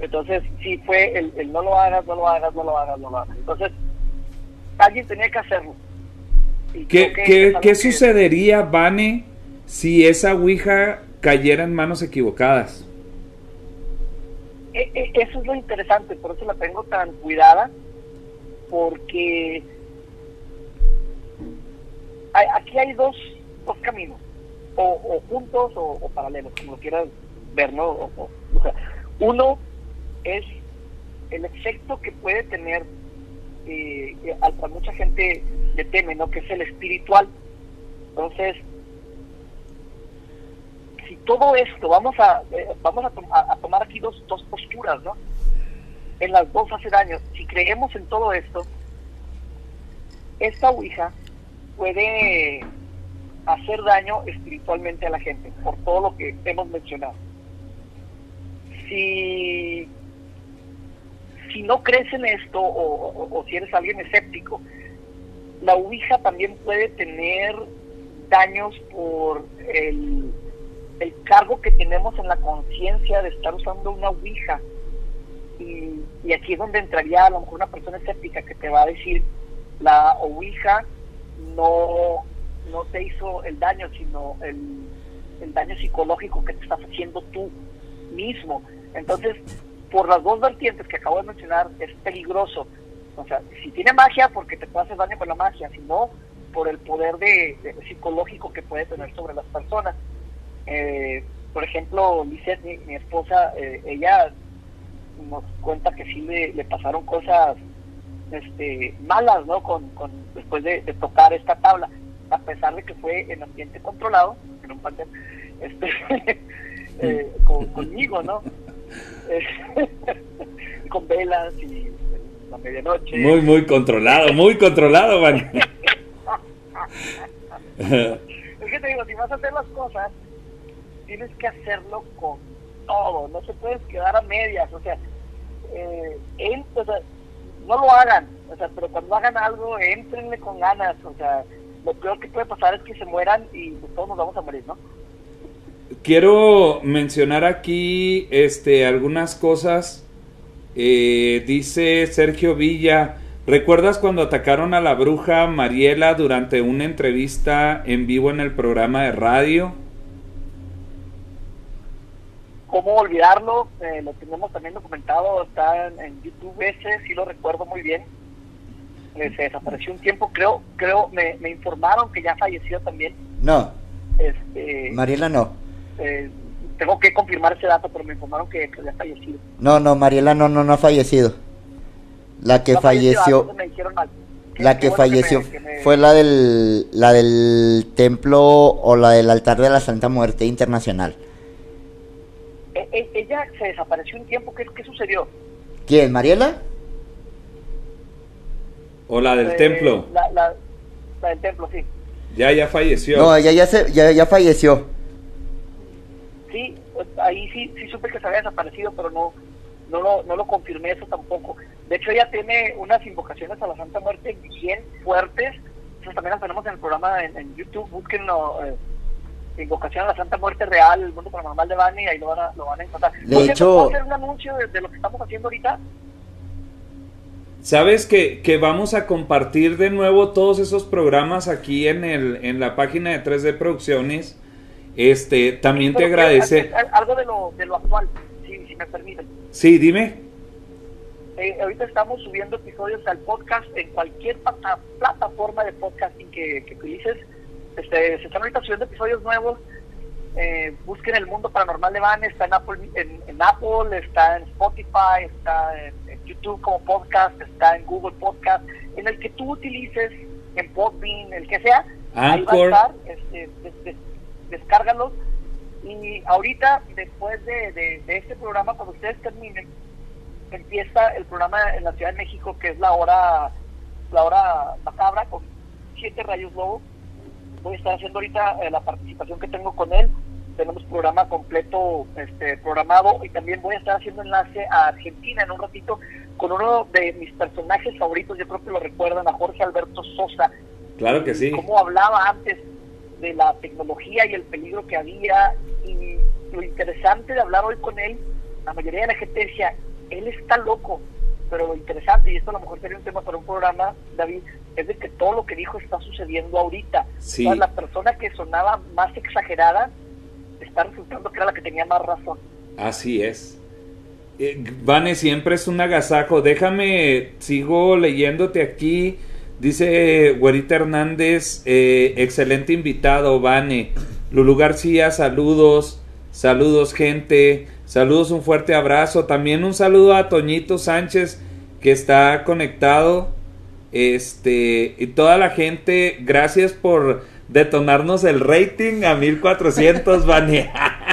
Entonces, sí fue el, el, no lo hagas, no lo hagas, no lo hagas, no lo hagas. Entonces, alguien tenía que hacerlo. ¿Qué, ¿qué, ¿qué sucedería, Vane, si esa Ouija cayera en manos equivocadas? E, e, eso es lo interesante, por eso la tengo tan cuidada, porque aquí hay dos, dos caminos, o, juntos o, paralelos, como lo quieras ver, ¿no? O, sea, uno es el efecto que puede tener, eh, al cual mucha gente le teme, ¿no? Que es el espiritual. Entonces, si todo esto, vamos a eh, vamos a, tomar aquí dos, dos posturas, ¿no? En las dos hace daño. Si creemos en todo esto, esta Ouija puede hacer daño espiritualmente a la gente, por todo lo que hemos mencionado. Si, si no crees en esto o, si eres alguien escéptico, la Ouija también puede tener daños por el, el cargo que tenemos en la conciencia de estar usando una Ouija. Y, y aquí es donde entraría a lo mejor una persona escéptica que te va a decir, la Ouija no, no te hizo el daño, sino el, el daño psicológico que te estás haciendo tú mismo. Entonces, por las dos vertientes que acabo de mencionar, es peligroso. O sea, si tiene magia, porque te puede hacer daño con la magia, si no, por el poder de, psicológico que puede tener sobre las personas. Eh, por ejemplo, Lizette, mi, esposa, eh, ella nos cuenta que sí le, le pasaron cosas este, malas, ¿no? Con, con después de, tocar esta tabla, a pesar de que fue en ambiente controlado, en un panel, este, (laughs) eh, conmigo, ¿no? (laughs) con velas y la medianoche. Muy, muy controlado, muy controlado, man. (laughs) (laughs) es que te digo, si vas a hacer las cosas, tienes que hacerlo con todo, no se puedes quedar a medias, o sea, eh, él, o sea, no lo hagan, o sea, pero cuando hagan algo, entrenle con ganas, o sea, lo peor que puede pasar es que se mueran y pues, todos nos vamos a morir, ¿no? Quiero mencionar aquí este, algunas cosas. Eh, dice Sergio Villa, ¿recuerdas cuando atacaron a la bruja Mariela durante una entrevista en vivo en el programa de radio? cómo olvidarlo, eh, lo tenemos también documentado, está en, YouTube ese, sí lo recuerdo muy bien. Eh, se desapareció un tiempo, creo, creo, me, me, informaron que ya falleció también. No. Este, Mariela no. Eh, tengo que confirmar ese dato, pero me informaron que, que ya fallecido. No, no, Mariela no, no, no ha fallecido. La que falleció. La que falleció fue la del, la del templo o la del altar de la Santa Muerte Internacional. E, e, ella se desapareció un tiempo. ¿Qué, qué sucedió? ¿Quién? ¿Mariela? ¿O la del eh, templo? La, la, del templo, sí. Ya, ya falleció. No, ella ya, se, ya, ya falleció. Sí, pues, ahí sí, sí supe que se había desaparecido, pero no, no, lo, no lo confirmé eso tampoco. De hecho, ella tiene unas invocaciones a la Santa Muerte bien fuertes. También las tenemos en el programa en, YouTube. Búsquenlo. Eh, Invocación a la Santa Muerte Real, el mundo paranormal de Bani, ahí lo van a, lo van a encontrar. De hecho, ¿puedo hacer un anuncio de, lo que estamos haciendo ahorita? Sabes que, que, vamos a compartir de nuevo todos esos programas aquí en, el, en la página de 3D Producciones. Este, también te agradece. Algo de lo, de lo actual, si, si me permiten. Sí, dime. Eh, ahorita estamos subiendo episodios al podcast en cualquier plataforma de podcasting que, que utilices este, se están ahorita subiendo episodios nuevos. Eh, busquen El Mundo Paranormal de Van, está en Apple, en, Apple está en Spotify, está en, YouTube como podcast, está en Google Podcast, en el que tú utilices, en Podbean, el que sea, ahí va a estar, este, descárgalos. Y ahorita, después de, de, este programa, cuando ustedes terminen, empieza el programa en la Ciudad de México, que es la hora, la hora macabra, con siete rayos lobos voy a estar haciendo ahorita eh, la participación que tengo con él. Tenemos programa completo este, programado y también voy a estar haciendo enlace a Argentina en un ratito con uno de mis personajes favoritos. Yo creo que lo recuerdan a Jorge Alberto Sosa. Claro que sí. Cómo hablaba antes de la tecnología y el peligro que había y lo interesante de hablar hoy con él, la mayoría de la gente decía, él está loco, pero lo interesante, y esto a lo mejor sería un tema para un programa, David, es de que todo lo que dijo está sucediendo ahorita. Sí. la persona que sonaba más exagerada está resultando que era la que tenía más razón. Así es. Eh, Vane, siempre es un agasajo. Déjame, sigo leyéndote aquí. Dice Güerita Hernández, eh, excelente invitado, Vane. Lulu García, saludos. Saludos, gente. Saludos, un fuerte abrazo. También un saludo a Toñito Sánchez, que está conectado. Este, y toda la gente, gracias por detonarnos el rating a 1400, Vane. (laughs)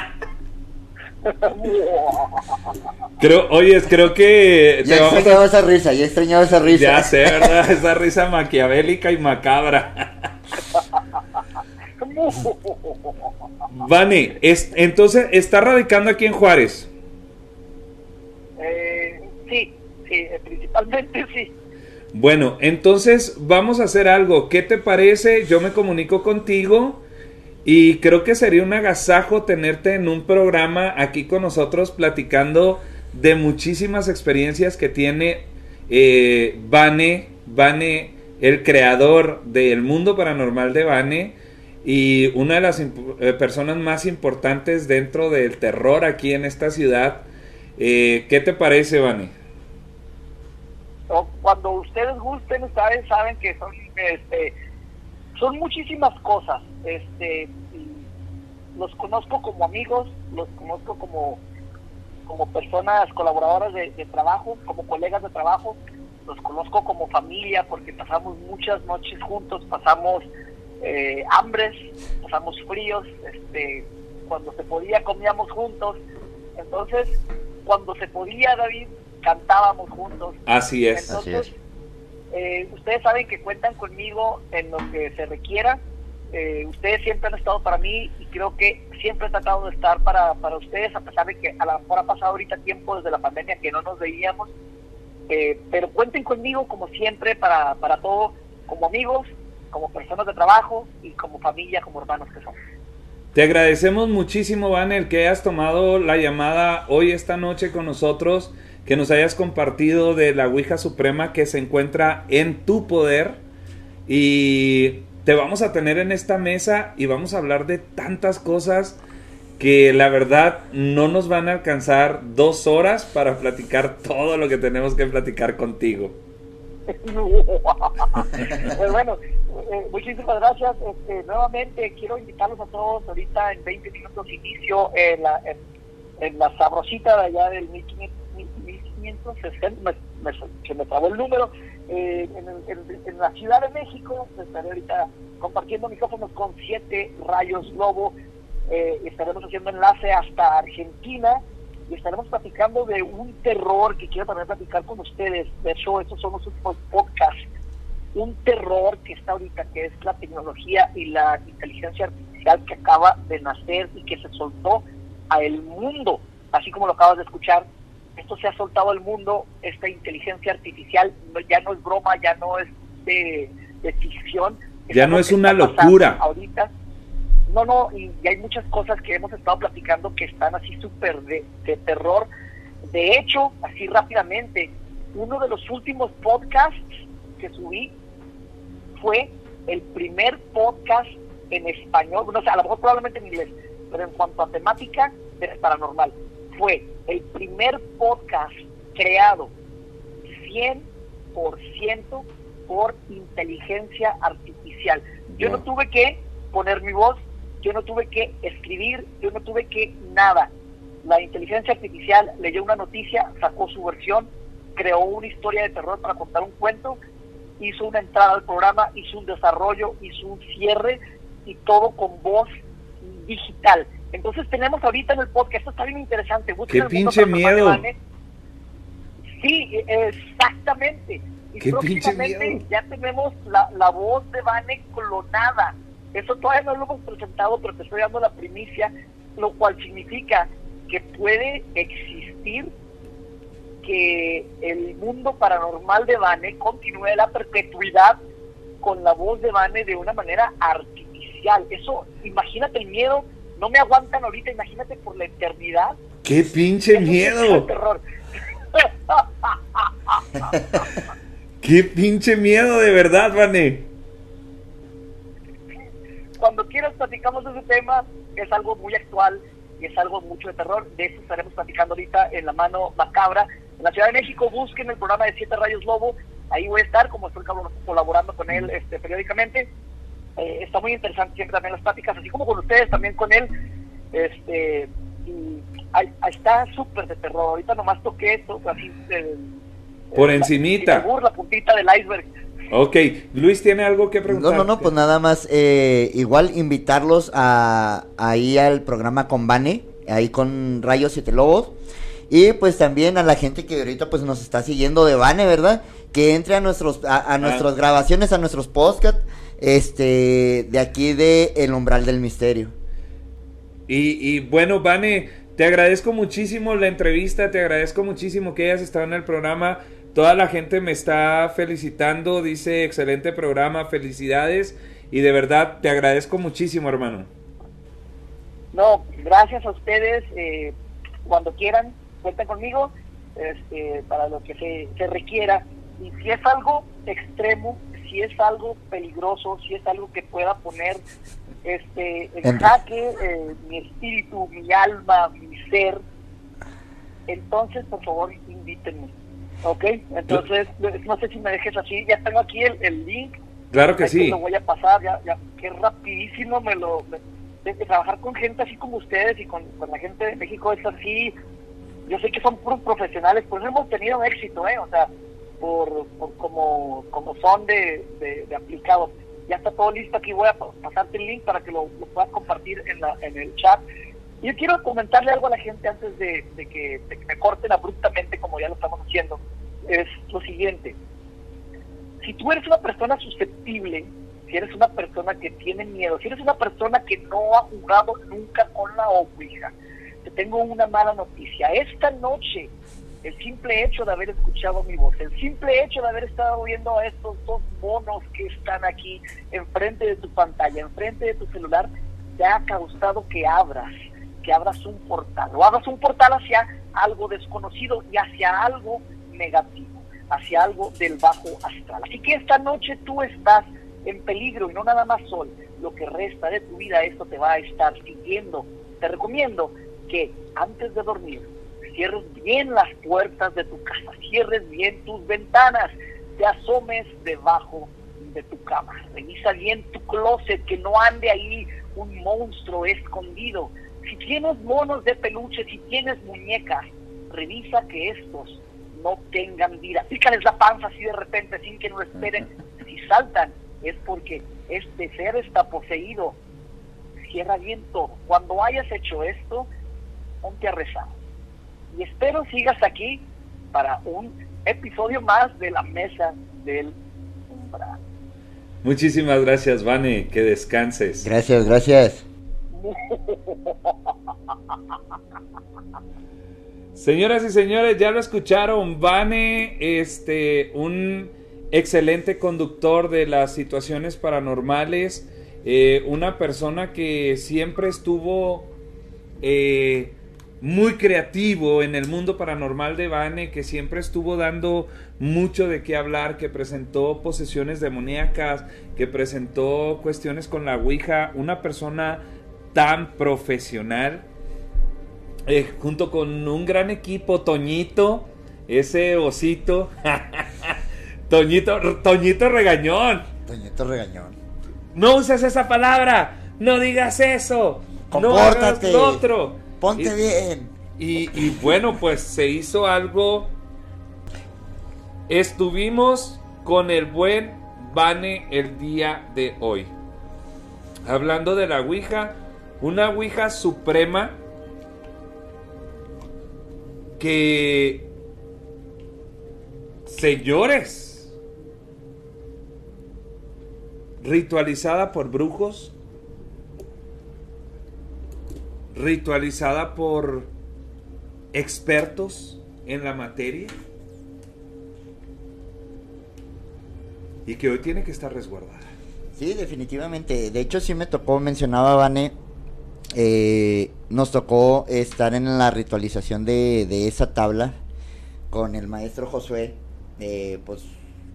(laughs) Creo, oye, creo que Ya vamos a- extrañaba esa risa, ya extrañaba esa risa. Ya sé, ¿verdad? Esa risa maquiavélica y macabra. (laughs) Vane, es- entonces, ¿está radicando aquí en Juárez? Eh, sí, sí, eh, principalmente sí. Bueno, entonces vamos a hacer algo. ¿Qué te parece? Yo me comunico contigo y creo que sería un agasajo tenerte en un programa aquí con nosotros platicando de muchísimas experiencias que tiene eh, Vane, Vane, el creador del mundo paranormal de Vane y una de las eh, personas más importantes dentro del terror aquí en esta ciudad. Eh, ¿Qué te parece, Vane? Cuando ustedes gusten, ustedes saben que son, este, son muchísimas cosas. Este, los conozco como amigos, los conozco como, como personas colaboradoras de, de trabajo, como colegas de trabajo, los conozco como familia porque pasamos muchas noches juntos, pasamos eh, hambres, pasamos fríos, este, cuando se podía comíamos juntos. Entonces, cuando se podía, David, cantábamos juntos. Así es. Así Entonces, eh, ustedes saben que cuentan conmigo en lo que se requiera. Eh, ustedes siempre han estado para mí y creo que siempre he tratado de estar para, para ustedes, a pesar de que a lo mejor ha pasado ahorita tiempo desde la pandemia que no nos veíamos. Eh, pero cuenten conmigo como siempre para, para todo, como amigos, como personas de trabajo y como familia, como hermanos que somos. Te agradecemos muchísimo, Van, el que hayas tomado la llamada hoy, esta noche con nosotros, que nos hayas compartido de la Ouija Suprema que se encuentra en tu poder. Y te vamos a tener en esta mesa y vamos a hablar de tantas cosas que la verdad no nos van a alcanzar dos horas para platicar todo lo que tenemos que platicar contigo. (laughs) pues bueno, eh, muchísimas gracias. Este, nuevamente quiero invitarlos a todos ahorita en 20 minutos inicio en la, en, en la sabrosita de allá del 1500, 1560, me, me- se me trabó el número, eh, en, en- en la Ciudad de México. Estaré ahorita compartiendo micrófonos con siete rayos lobo. Eh, estaremos haciendo enlace hasta Argentina y estaremos platicando de un terror que quiero también platicar con ustedes. De hecho, estos son los últimos podcasts. Un terror que está ahorita, que es la tecnología y la inteligencia artificial que acaba de nacer y que se soltó a el mundo, así como lo acabas de escuchar. Esto se ha soltado al mundo, esta inteligencia artificial no- ya no es broma, ya no es de, de ficción. Ya no es una locura. Ahorita no, no, y, y hay muchas cosas que hemos estado platicando que están así súper de, de terror. De hecho, así rápidamente, uno de los últimos podcasts que subí fue el primer podcast en español, no sé, a lo mejor probablemente en inglés, pero en cuanto a temática, es paranormal. Fue el primer podcast creado 100% por inteligencia artificial. Yo no tuve que poner mi voz, yo no tuve que escribir, yo no tuve que nada. La inteligencia artificial leyó una noticia, sacó su versión, creó una historia de terror para contar un cuento, hizo una entrada al programa, hizo un desarrollo, hizo un cierre y todo con voz digital. Entonces tenemos ahorita en el podcast, esto está bien interesante. busquen ¡Qué pinche miedo! Sí, exactamente. Y ¡Qué pinche miedo! ya tenemos la, la voz de Vane clonada. Eso todavía no lo hemos presentado, pero te estoy dando la primicia, lo cual significa que puede existir que el mundo paranormal de Vane continúe la perpetuidad con la voz de Vane de una manera artificial. Eso, imagínate el miedo, no me aguantan ahorita, imagínate por la eternidad. ¡Qué pinche miedo! terror. (laughs) ¡Qué pinche miedo de verdad, Vane! Cuando quieras platicamos de ese tema, es algo muy actual y es algo mucho de terror. De eso estaremos platicando ahorita en la mano macabra. En la Ciudad de México busquen el programa de Siete Rayos Lobo. Ahí voy a estar, como estoy colaborando con él este, periódicamente. Eh, está muy interesante siempre también las pláticas, así como con ustedes, también con él. Este, y ahí, está súper de terror. Ahorita nomás toqué esto, así. Por encimita. La, la puntita del iceberg. Ok, Luis tiene algo que preguntar. No, no, no, pues nada más, eh, igual invitarlos a, ahí al programa con Bane, ahí con Rayos y Lobos. Y pues también a la gente que ahorita pues nos está siguiendo de Bane, ¿verdad? Que entre a nuestros, a, a nuestras grabaciones, a nuestros podcasts, este, de aquí de El Umbral del Misterio. Y, y bueno, Vane, te agradezco muchísimo la entrevista, te agradezco muchísimo que hayas estado en el programa. Toda la gente me está felicitando, dice excelente programa, felicidades y de verdad te agradezco muchísimo, hermano. No, gracias a ustedes. Eh, cuando quieran, cuenten conmigo este, para lo que se, se requiera. Y si es algo extremo, si es algo peligroso, si es algo que pueda poner este, en jaque eh, mi espíritu, mi alma, mi ser, entonces por favor invítenme Ok, entonces no sé si me dejes así, ya tengo aquí el, link. Claro que sí. Lo voy a pasar, ya, ya, qué rapidísimo me lo... de, trabajar con gente así como ustedes y con, la gente de México es así, yo sé que son puros profesionales, pues hemos tenido éxito, ¿eh? O sea, por, como, como son de, de, aplicados. Ya está todo listo, aquí voy a pasarte el link para que lo, puedas compartir en, la, en el chat. Yo quiero comentarle algo a la gente antes de, que, me corten abruptamente como ya lo estamos haciendo. Es lo siguiente. Si tú eres una persona susceptible, si eres una persona que tiene miedo, si eres una persona que no ha jugado nunca con la Ouija, te tengo una mala noticia. Esta noche, el simple hecho de haber escuchado mi voz, el simple hecho de haber estado viendo a estos dos monos que están aquí enfrente de tu pantalla, enfrente de tu celular, te ha causado que abras que abras un portal, o abras un portal hacia algo desconocido y hacia algo negativo, hacia algo del bajo astral. Así que esta noche tú estás en peligro y no nada más sol, lo que resta de tu vida esto te va a estar siguiendo. Te recomiendo que antes de dormir cierres bien las puertas de tu casa, cierres bien tus ventanas, te asomes debajo de tu cama, revisa bien tu closet, que no ande ahí un monstruo escondido, si tienes monos de peluche, si tienes muñecas, revisa que estos no tengan vida. Pícales la panza así de repente sin que no esperen. Si saltan es porque este ser está poseído. Cierra bien todo. Cuando hayas hecho esto, ponte a rezar. Y espero sigas aquí para un episodio más de la mesa del umbral. Muchísimas gracias, Vane. Que descanses. Gracias, gracias. Señoras y señores, ya lo escucharon. Vane, este, un excelente conductor de las situaciones paranormales. Eh, una persona que siempre estuvo eh, muy creativo en el mundo paranormal de Vane, que siempre estuvo dando mucho de qué hablar, que presentó posesiones demoníacas, que presentó cuestiones con la Ouija. Una persona tan profesional, eh, junto con un gran equipo, Toñito, ese osito, (laughs) Toñito, Toñito regañón. Toñito regañón. No uses esa palabra, no digas eso, compórtate, no otro. Ponte bien. Y, y bueno, pues se hizo algo. Estuvimos con el buen Bane el día de hoy. Hablando de la Ouija, una Ouija suprema que, señores, ritualizada por brujos, ritualizada por expertos en la materia y que hoy tiene que estar resguardada. Sí, definitivamente. De hecho, sí me tocó, mencionaba Vane, eh, nos tocó estar en la ritualización de, de esa tabla con el maestro Josué. Eh, pues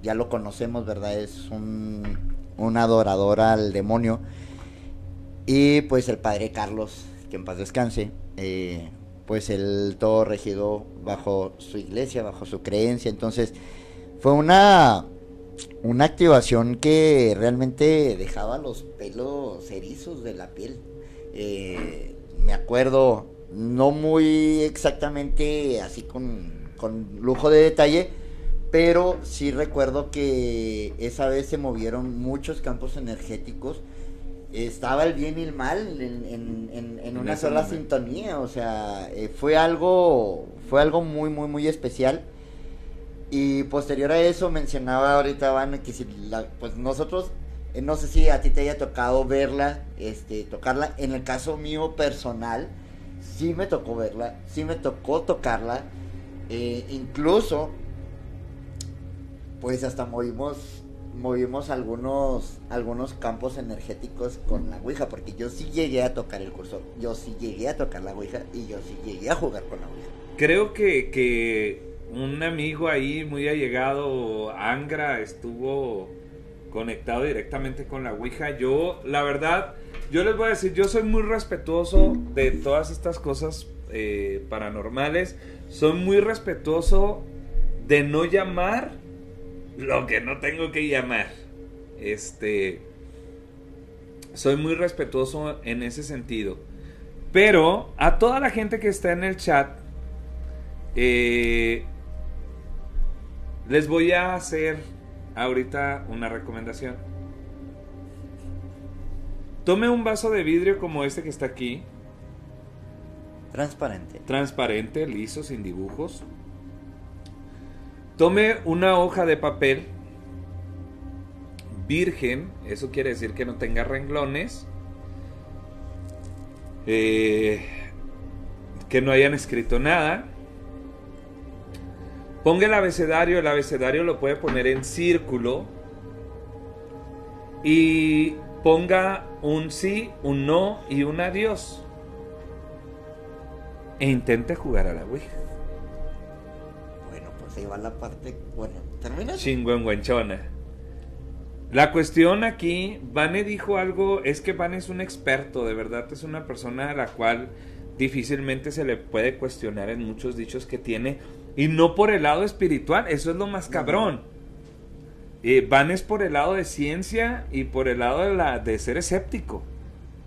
ya lo conocemos, ¿verdad? Es un, un adorador al demonio. Y pues el padre Carlos, que en paz descanse, eh, pues él todo regido bajo su iglesia, bajo su creencia. Entonces, fue una, una activación que realmente dejaba los pelos erizos de la piel. Eh, me acuerdo, no muy exactamente así con, con lujo de detalle, pero sí recuerdo que esa vez se movieron muchos campos energéticos. Estaba el bien y el mal en, en- en- en una sola momento. sintonía, o sea, eh, fue algo, fue algo muy, muy, muy especial. Y posterior a eso mencionaba ahorita Van que si la- pues nosotros, eh, no sé si a ti te haya tocado verla, este, tocarla. En el caso mío personal, sí me tocó verla, sí me tocó tocarla. eh, incluso, pues hasta movimos, movimos algunos, algunos campos energéticos con la Ouija, porque yo sí llegué a tocar el cursor, yo sí llegué a tocar la Ouija y yo sí llegué a jugar con la Ouija. Creo que, que un amigo ahí muy allegado, Angra, estuvo conectado directamente con la Ouija. Yo, la verdad, yo les voy a decir, yo soy muy respetuoso de todas estas cosas eh, paranormales. Soy muy respetuoso de no llamar lo que no tengo que llamar. Este. Soy muy respetuoso en ese sentido. Pero a toda la gente que está en el chat, eh, les voy a hacer ahorita una recomendación. Tome un vaso de vidrio como este que está aquí, Transparente. transparente, liso, sin dibujos. Tome una hoja de papel virgen, eso quiere decir que no tenga renglones, eh, que no hayan escrito nada. Ponga el abecedario, el abecedario lo puede poner en círculo y ponga un sí, un no y un adiós. E intente jugar a la Ouija. Va la parte. Bueno, termina. Chingüengüenchona. La cuestión aquí, Vane dijo algo, es que Vane es un experto, de verdad es una persona a la cual difícilmente se le puede cuestionar en muchos dichos que tiene, y no por el lado espiritual, eso es lo más cabrón. Eh, Van es por el lado de ciencia y por el lado de, la, de ser escéptico.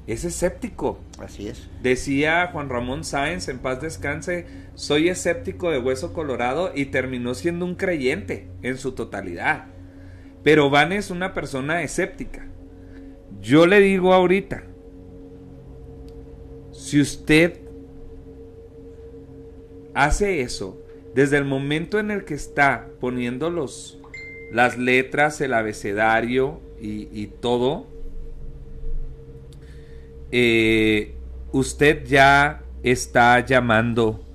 Es escéptico. Así es. Decía Juan Ramón Sáenz, en paz descanse, soy escéptico de hueso colorado y terminó siendo un creyente en su totalidad. Pero Van es una persona escéptica. Yo le digo ahorita, si usted hace eso, desde el momento en el que está poniendo los, las letras, el abecedario y, y todo, eh, usted ya está llamando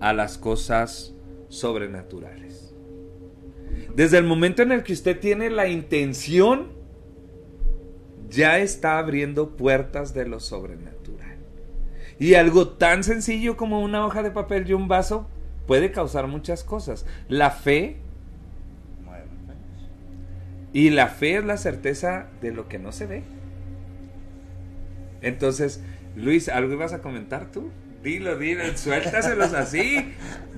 a las cosas sobrenaturales. Desde el momento en el que usted tiene la intención, ya está abriendo puertas de lo sobrenatural. Y algo tan sencillo como una hoja de papel y un vaso puede causar muchas cosas. La fe y la fe es la certeza de lo que no se ve. Entonces, Luis, ¿algo ibas a comentar tú? Dilo, dilo, suéltaselos así.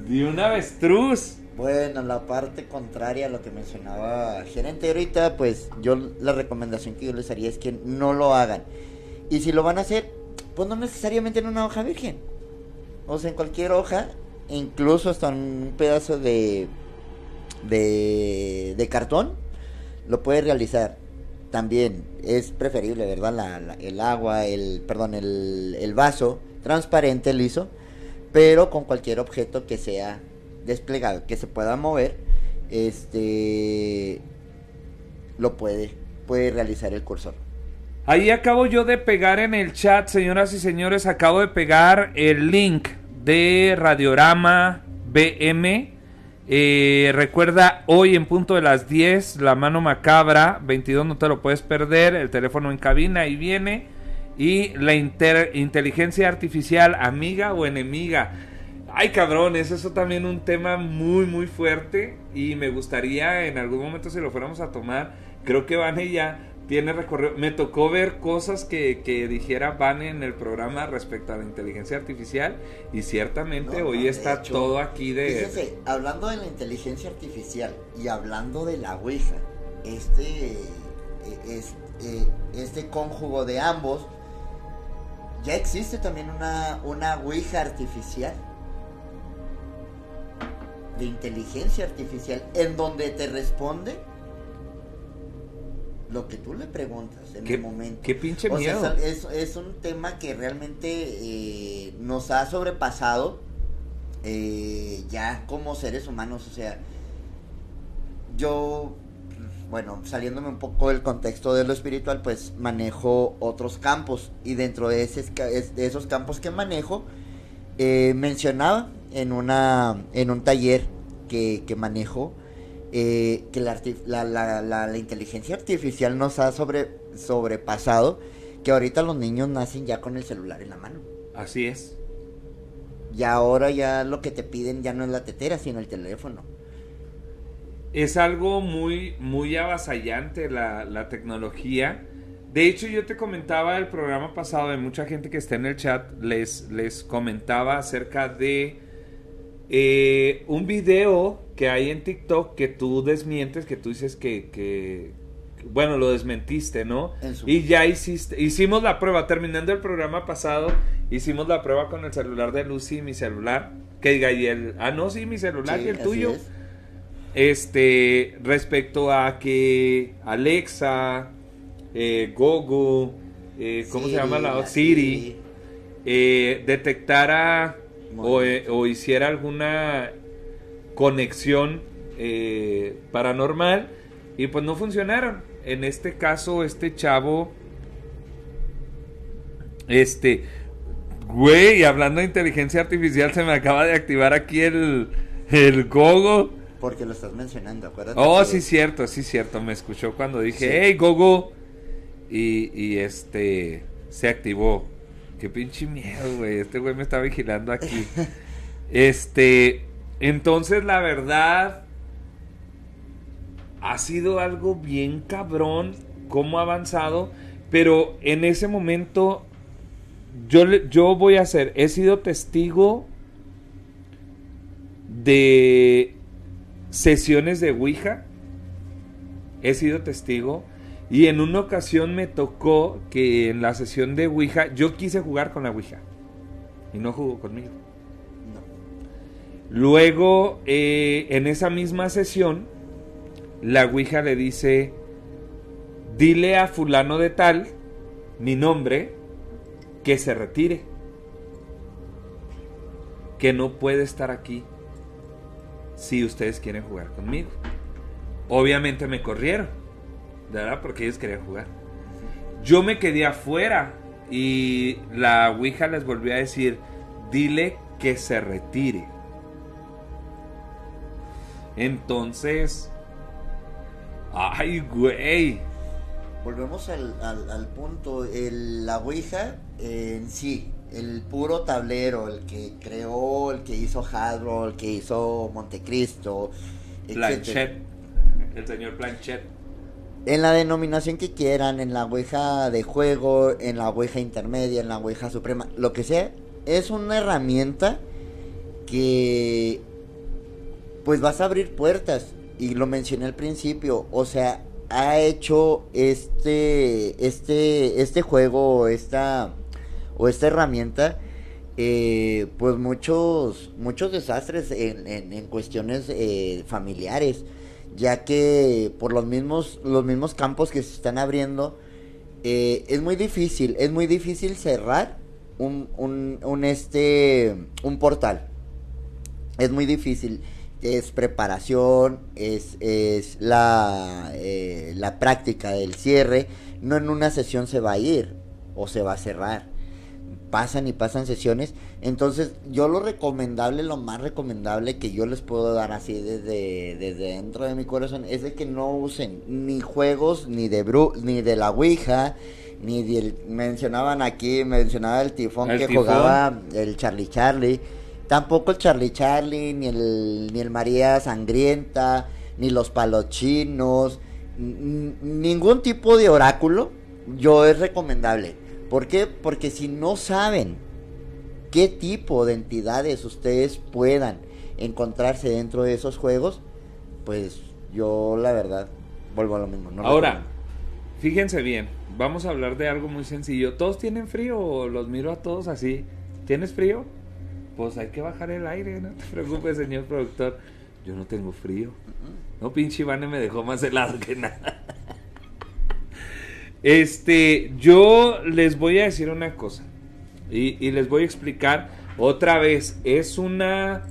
De un avestruz. Bueno, la parte contraria a lo que mencionaba gerente ahorita, pues yo la recomendación que yo les haría es que no lo hagan. Y si lo van a hacer, pues no necesariamente en una hoja virgen. O sea, en cualquier hoja, incluso hasta en un pedazo de, de, de cartón, lo puede realizar. También es preferible, ¿verdad? El agua, el, perdón, el, el vaso transparente, liso, pero con cualquier objeto que sea desplegado, que se pueda mover, este, lo puede, puede realizar el cursor. Ahí acabo yo de pegar en el chat, señoras y señores, acabo de pegar el link de Radiorama BM Eh, recuerda, hoy en punto de las 10, la mano macabra, 22 no te lo puedes perder, el teléfono en cabina ahí viene. Y la inteligencia artificial, amiga o enemiga. Ay, cabrón, es eso también un tema muy, muy fuerte. Y me gustaría en algún momento, si lo fuéramos a tomar, creo que Vane ya tiene recorrido. Me tocó ver cosas que, que dijera Vane en el programa respecto a la inteligencia artificial. Y ciertamente hoy está todo aquí de. Fíjese, hablando de la inteligencia artificial y hablando de la Ouija, este, e, este, este cónjugo de ambos ya existe también una, una Ouija artificial. De inteligencia artificial. En donde te responde lo que tú le preguntas en el momento. Qué pinche miedo. es, un tema que realmente eh, nos ha sobrepasado eh, ya como seres humanos. O sea, yo bueno, saliéndome un poco del contexto de lo espiritual, pues manejo otros campos y dentro de, ese, de esos campos que manejo, eh, mencionaba en, una, en un taller que, manejo eh, que la, la, la, inteligencia artificial nos ha sobre, sobrepasado, que ahorita los niños nacen ya con el celular en la mano. Así es. Y ahora ya lo que te piden ya no es la tetera, sino el teléfono es algo muy, muy avasallante la, la, tecnología. De hecho, yo te comentaba el programa pasado de mucha gente que está en el chat, les, les comentaba acerca de eh, un video que hay en TikTok que tú desmientes, que tú dices que, que bueno, lo desmentiste, ¿no? Y ya hiciste, hicimos la prueba, terminando el programa pasado, hicimos la prueba con el celular de Lucy y mi celular, que diga, y el, ah, no, sí, mi celular y el tuyo. Este, respecto a que Alexa, eh, Gogo, eh, ¿cómo se llama la Siri? Eh, detectara o, hiciera alguna conexión paranormal y pues no funcionaron. En este caso, este chavo, este, güey, hablando de inteligencia artificial, se me acaba de activar aquí el, el Gogo porque lo estás mencionando, acuérdate. Oh, sí, cierto, sí, cierto. Me escuchó cuando dije, hey, Gogo. Y, y este, se activó. Qué pinche miedo, güey. Este güey me está vigilando aquí. (laughs) este, entonces la verdad, ha sido algo bien cabrón cómo ha avanzado. Pero en ese momento, yo, yo voy a ser, he sido testigo de sesiones de Ouija. He sido testigo. Y en una ocasión me tocó que en la sesión de Ouija yo quise jugar con la Ouija. Y no jugó conmigo. Luego, eh, en esa misma sesión, la Ouija le dice, dile a fulano de tal, mi nombre, que se retire. Que no puede estar aquí si ustedes quieren jugar conmigo. Obviamente me corrieron, ¿verdad? Porque ellos querían jugar. Yo me quedé afuera y la Ouija les volvió a decir, dile que se retire. Entonces, ay, güey. Volvemos al, al, punto, el, la Ouija en sí, el puro tablero, el que creó, el que hizo Hasbro, el que hizo Montecristo, Planchet, el señor Planchet. En la denominación que quieran, en la Ouija de juego, en la Ouija intermedia, en la Ouija suprema, lo que sea, es una herramienta que pues vas a abrir puertas y lo mencioné al principio, o sea, ha hecho este este este juego, esta o esta herramienta, eh, pues muchos, muchos desastres en, en, cuestiones eh, familiares, ya que por los mismos, los mismos campos que se están abriendo, eh, es muy difícil, es muy difícil cerrar un, un, un, este, un portal. Es muy difícil es preparación, es, es la, la práctica del cierre. No en una sesión se va a ir o se va a cerrar pasan y pasan sesiones. Entonces, yo lo recomendable, lo más recomendable que yo les puedo dar así desde, desde dentro de mi corazón es de que no usen ni juegos ni de bru ni de la Ouija, ni del, mencionaban aquí, mencionaba el tifón El que tifón. jugaba el Charlie Charlie. Tampoco el Charlie Charlie, ni el, ni el María Sangrienta, ni los palochinos, ningún tipo de oráculo, yo es recomendable. ¿Por qué? Porque si no saben qué tipo de entidades ustedes puedan encontrarse dentro de esos juegos, pues yo la verdad vuelvo a lo mismo. no Ahora, recomiendo. fíjense bien, vamos a hablar de algo muy sencillo. ¿Todos tienen frío o los miro a todos así? ¿Tienes frío? Pues hay que bajar el aire, no te preocupes, señor productor. Yo no tengo frío. No, pinche Ivane me dejó más helado que nada. Este, yo les voy a decir una cosa. Y, y les voy a explicar otra vez. Es una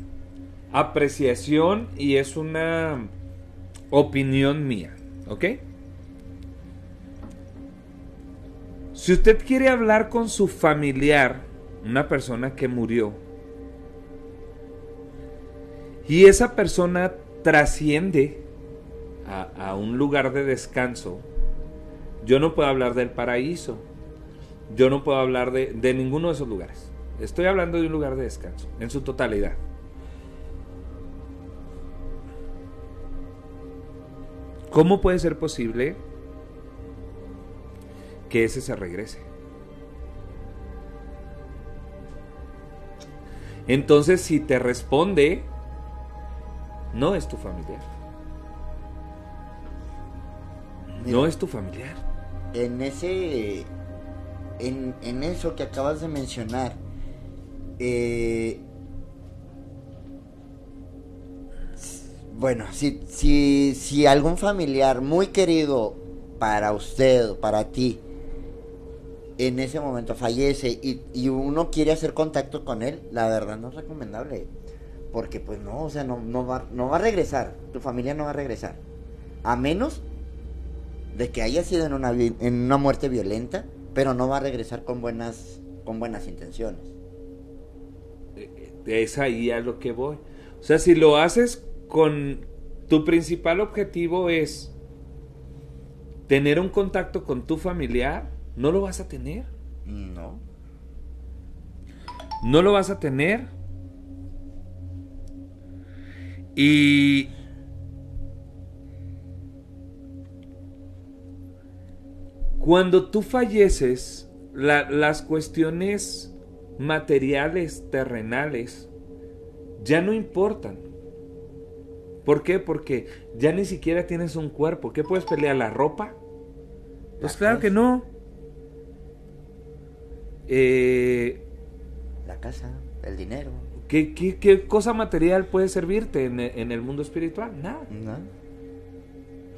apreciación y es una opinión mía. ¿Ok? Si usted quiere hablar con su familiar, una persona que murió, y esa persona trasciende a, un lugar de descanso, yo no puedo hablar del paraíso, yo no puedo hablar de ninguno de esos lugares. Estoy hablando de un lugar de descanso, en su totalidad. ¿Cómo puede ser posible que ese se regrese? Entonces, si te responde, no es tu familiar. No es tu familiar. en ese en, en eso que acabas de mencionar eh, bueno si, si si algún familiar muy querido para usted o para ti en ese momento fallece y, y uno quiere hacer contacto con él la verdad no es recomendable porque pues no o sea no, no va no va a regresar tu familia no va a regresar a menos de que haya sido en una, en una muerte violenta, pero no va a regresar con buenas, con buenas intenciones. Es ahí a lo que voy. O sea, si lo haces con tu principal objetivo es tener un contacto con tu familiar, no lo vas a tener. No. No lo vas a tener. Y cuando tú falleces, la- las cuestiones materiales, terrenales, ya no importan. ¿Por qué? Porque ya ni siquiera tienes un cuerpo. ¿Qué puedes pelear? ¿La ropa? Pues La claro que no. Eh, La casa, el dinero. ¿Qué, qué, qué cosa material puede servirte en, e- en el mundo espiritual? Nada. ¿No?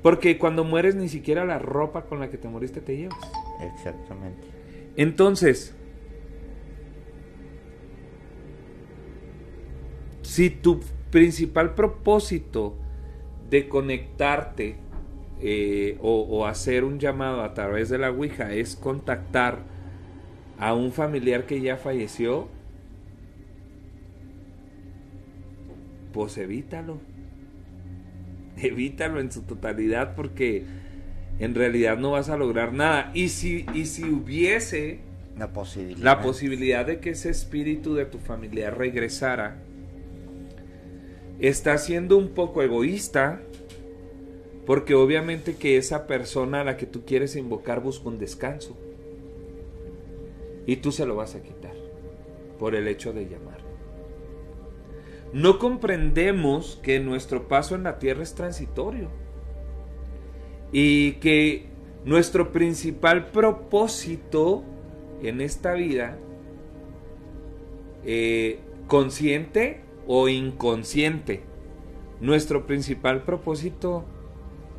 Porque cuando mueres ni siquiera la ropa con la que te moriste te llevas. Exactamente. Entonces, si tu principal propósito de conectarte eh, o, o hacer un llamado a través de la Ouija es contactar a un familiar que ya falleció, pues evítalo. Evítalo en su totalidad porque en realidad no vas a lograr nada. Y si, y si hubiese La posibilidad. la posibilidad de que ese espíritu de tu familiar regresara, está siendo un poco egoísta porque obviamente que esa persona a la que tú quieres invocar busca un descanso y tú se lo vas a quitar por el hecho de llamar. No comprendemos que nuestro paso en la tierra es transitorio y que nuestro principal propósito en esta vida, eh, consciente o inconsciente, nuestro principal propósito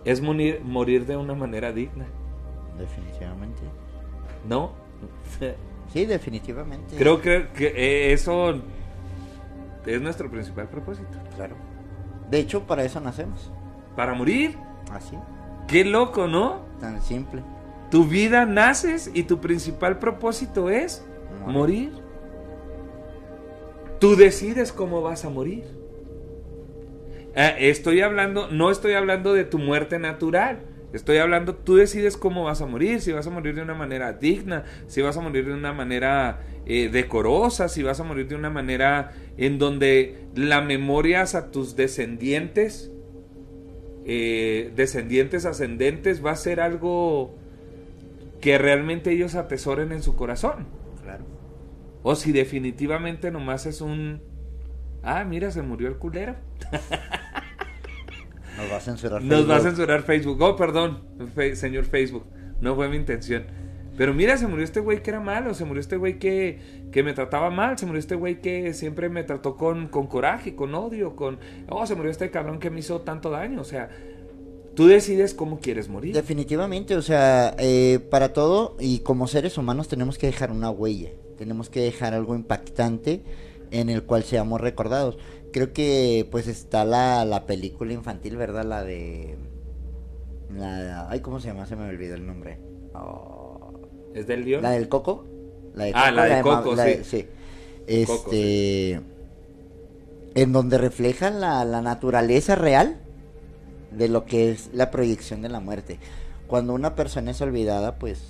es morir, morir de una manera digna, Definitivamente. ¿no? Sí, definitivamente. Creo que, que, eh, eso es nuestro principal propósito. Claro. De hecho, para eso nacemos. Para morir, Así. qué loco, ¿no? Tan simple. Tu vida naces y tu principal propósito es morir. Tú decides cómo vas a morir. Ah, estoy hablando, no estoy hablando de tu muerte natural. Estoy hablando, tú decides cómo vas a morir, si vas a morir de una manera digna, si vas a morir de una manera eh, decorosa, si vas a morir de una manera en donde la memoria a tus descendientes, eh, descendientes ascendentes, va a ser algo que realmente ellos atesoren en su corazón. Claro. O si definitivamente nomás es un... Ah, mira, se murió el culero. (laughs) Nos va a censurar Nos va a Facebook. censurar Facebook. Oh, perdón, fe- señor Facebook. No fue mi intención. Pero mira, se murió este güey que era malo. Se murió este güey que, que me trataba mal. Se murió este güey que siempre me trató con, con coraje, con odio. con Oh, se murió este cabrón que me hizo tanto daño. O sea, tú decides cómo quieres morir. Definitivamente, o sea, eh, para todo y como seres humanos tenemos que dejar una huella, tenemos que dejar algo impactante en el cual seamos recordados. Creo que pues está la, la película infantil, ¿verdad? La de... La, ay, ¿cómo se llama? Se me olvidó el nombre. Oh, ¿Es del león? La del Coco. La de Ah, la de Coco, la de- sí. Este, Coco, en donde refleja la, la naturaleza real de lo que es la proyección de la muerte. Cuando una persona es olvidada, pues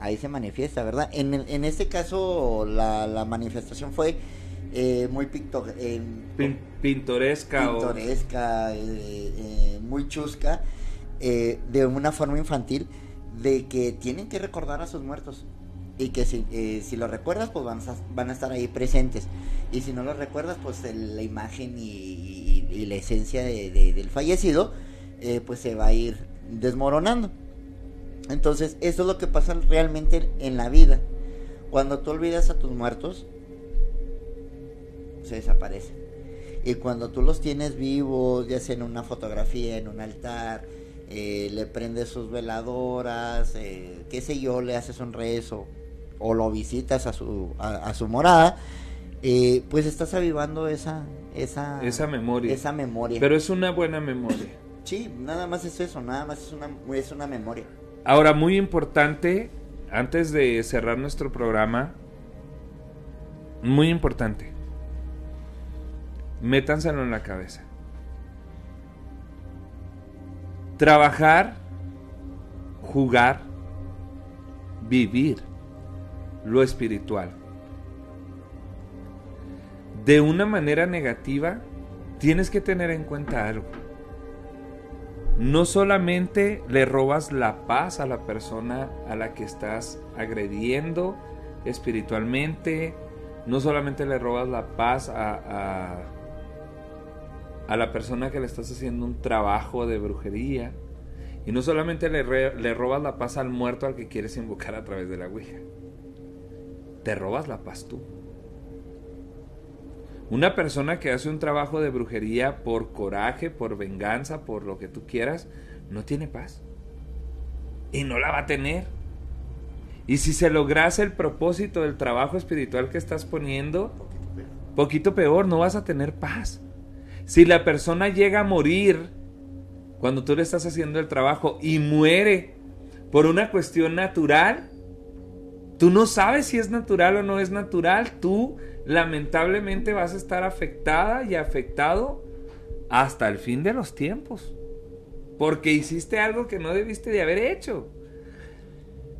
ahí se manifiesta, ¿verdad? En, el- en este caso, la, la manifestación fue eh, muy eh, Pin- pintoresca pintoresca, eh, eh, muy chusca, de una forma infantil, de que tienen que recordar a sus muertos. Y que si, si lo recuerdas, pues van a, van a estar ahí presentes. Y si no lo recuerdas, pues el- la imagen y, y- y la esencia de- de- del fallecido, pues se va a ir desmoronando. Entonces, eso es lo que pasa realmente en la vida. Cuando tú olvidas a tus muertos, se desaparecen. Y cuando tú los tienes vivos, ya sea en una fotografía, en un altar, eh, le prendes sus veladoras, eh, qué sé yo, le haces un rezo o lo visitas a su, a, a su morada, eh, pues estás avivando esa, esa, Esa memoria. Esa memoria. Pero es una buena memoria. (clears throat) Sí, nada más es eso, nada más es una, es una memoria. Ahora, muy importante, antes de cerrar nuestro programa, muy importante, métanselo en la cabeza. Trabajar, jugar, vivir lo espiritual. De una manera negativa, tienes que tener en cuenta algo no solamente le robas la paz a la persona a la que estás agrediendo espiritualmente, no solamente le robas la paz a, a, a la persona que le estás haciendo un trabajo de brujería, y no solamente le, re- le robas la paz al muerto al que quieres invocar a través de la Ouija, te robas la paz tú. Una persona que hace un trabajo de brujería por coraje, por venganza, por lo que tú quieras, no tiene paz. Y no la va a tener. Y si se lograse el propósito del trabajo espiritual que estás poniendo, poquito peor, no vas a tener paz. Si la persona llega a morir cuando tú le estás haciendo el trabajo y muere por una cuestión natural, tú no sabes si es natural o no es natural, tú lamentablemente vas a estar afectada y afectado hasta el fin de los tiempos. Porque hiciste algo que no debiste de haber hecho.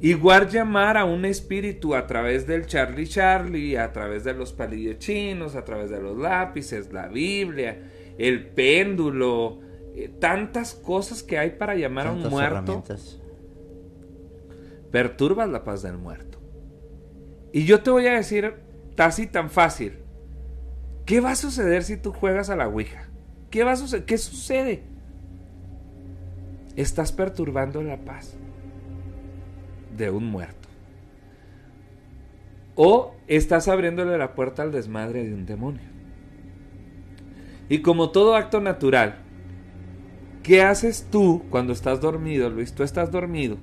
Igual llamar a un espíritu a través del Charlie Charlie, a través de los palillos chinos, a través de los lápices, la Biblia, el péndulo, eh, tantas cosas que hay para llamar a un muerto, perturbas la paz del muerto. Y yo te voy a decir así tan fácil. ¿Qué va a suceder si tú juegas a la Ouija? ¿Qué va a suceder? ¿Qué sucede? Estás perturbando la paz de un muerto. O estás abriéndole la puerta al desmadre de un demonio. Y como todo acto natural, ¿qué haces tú cuando estás dormido, Luis? Tú estás dormido.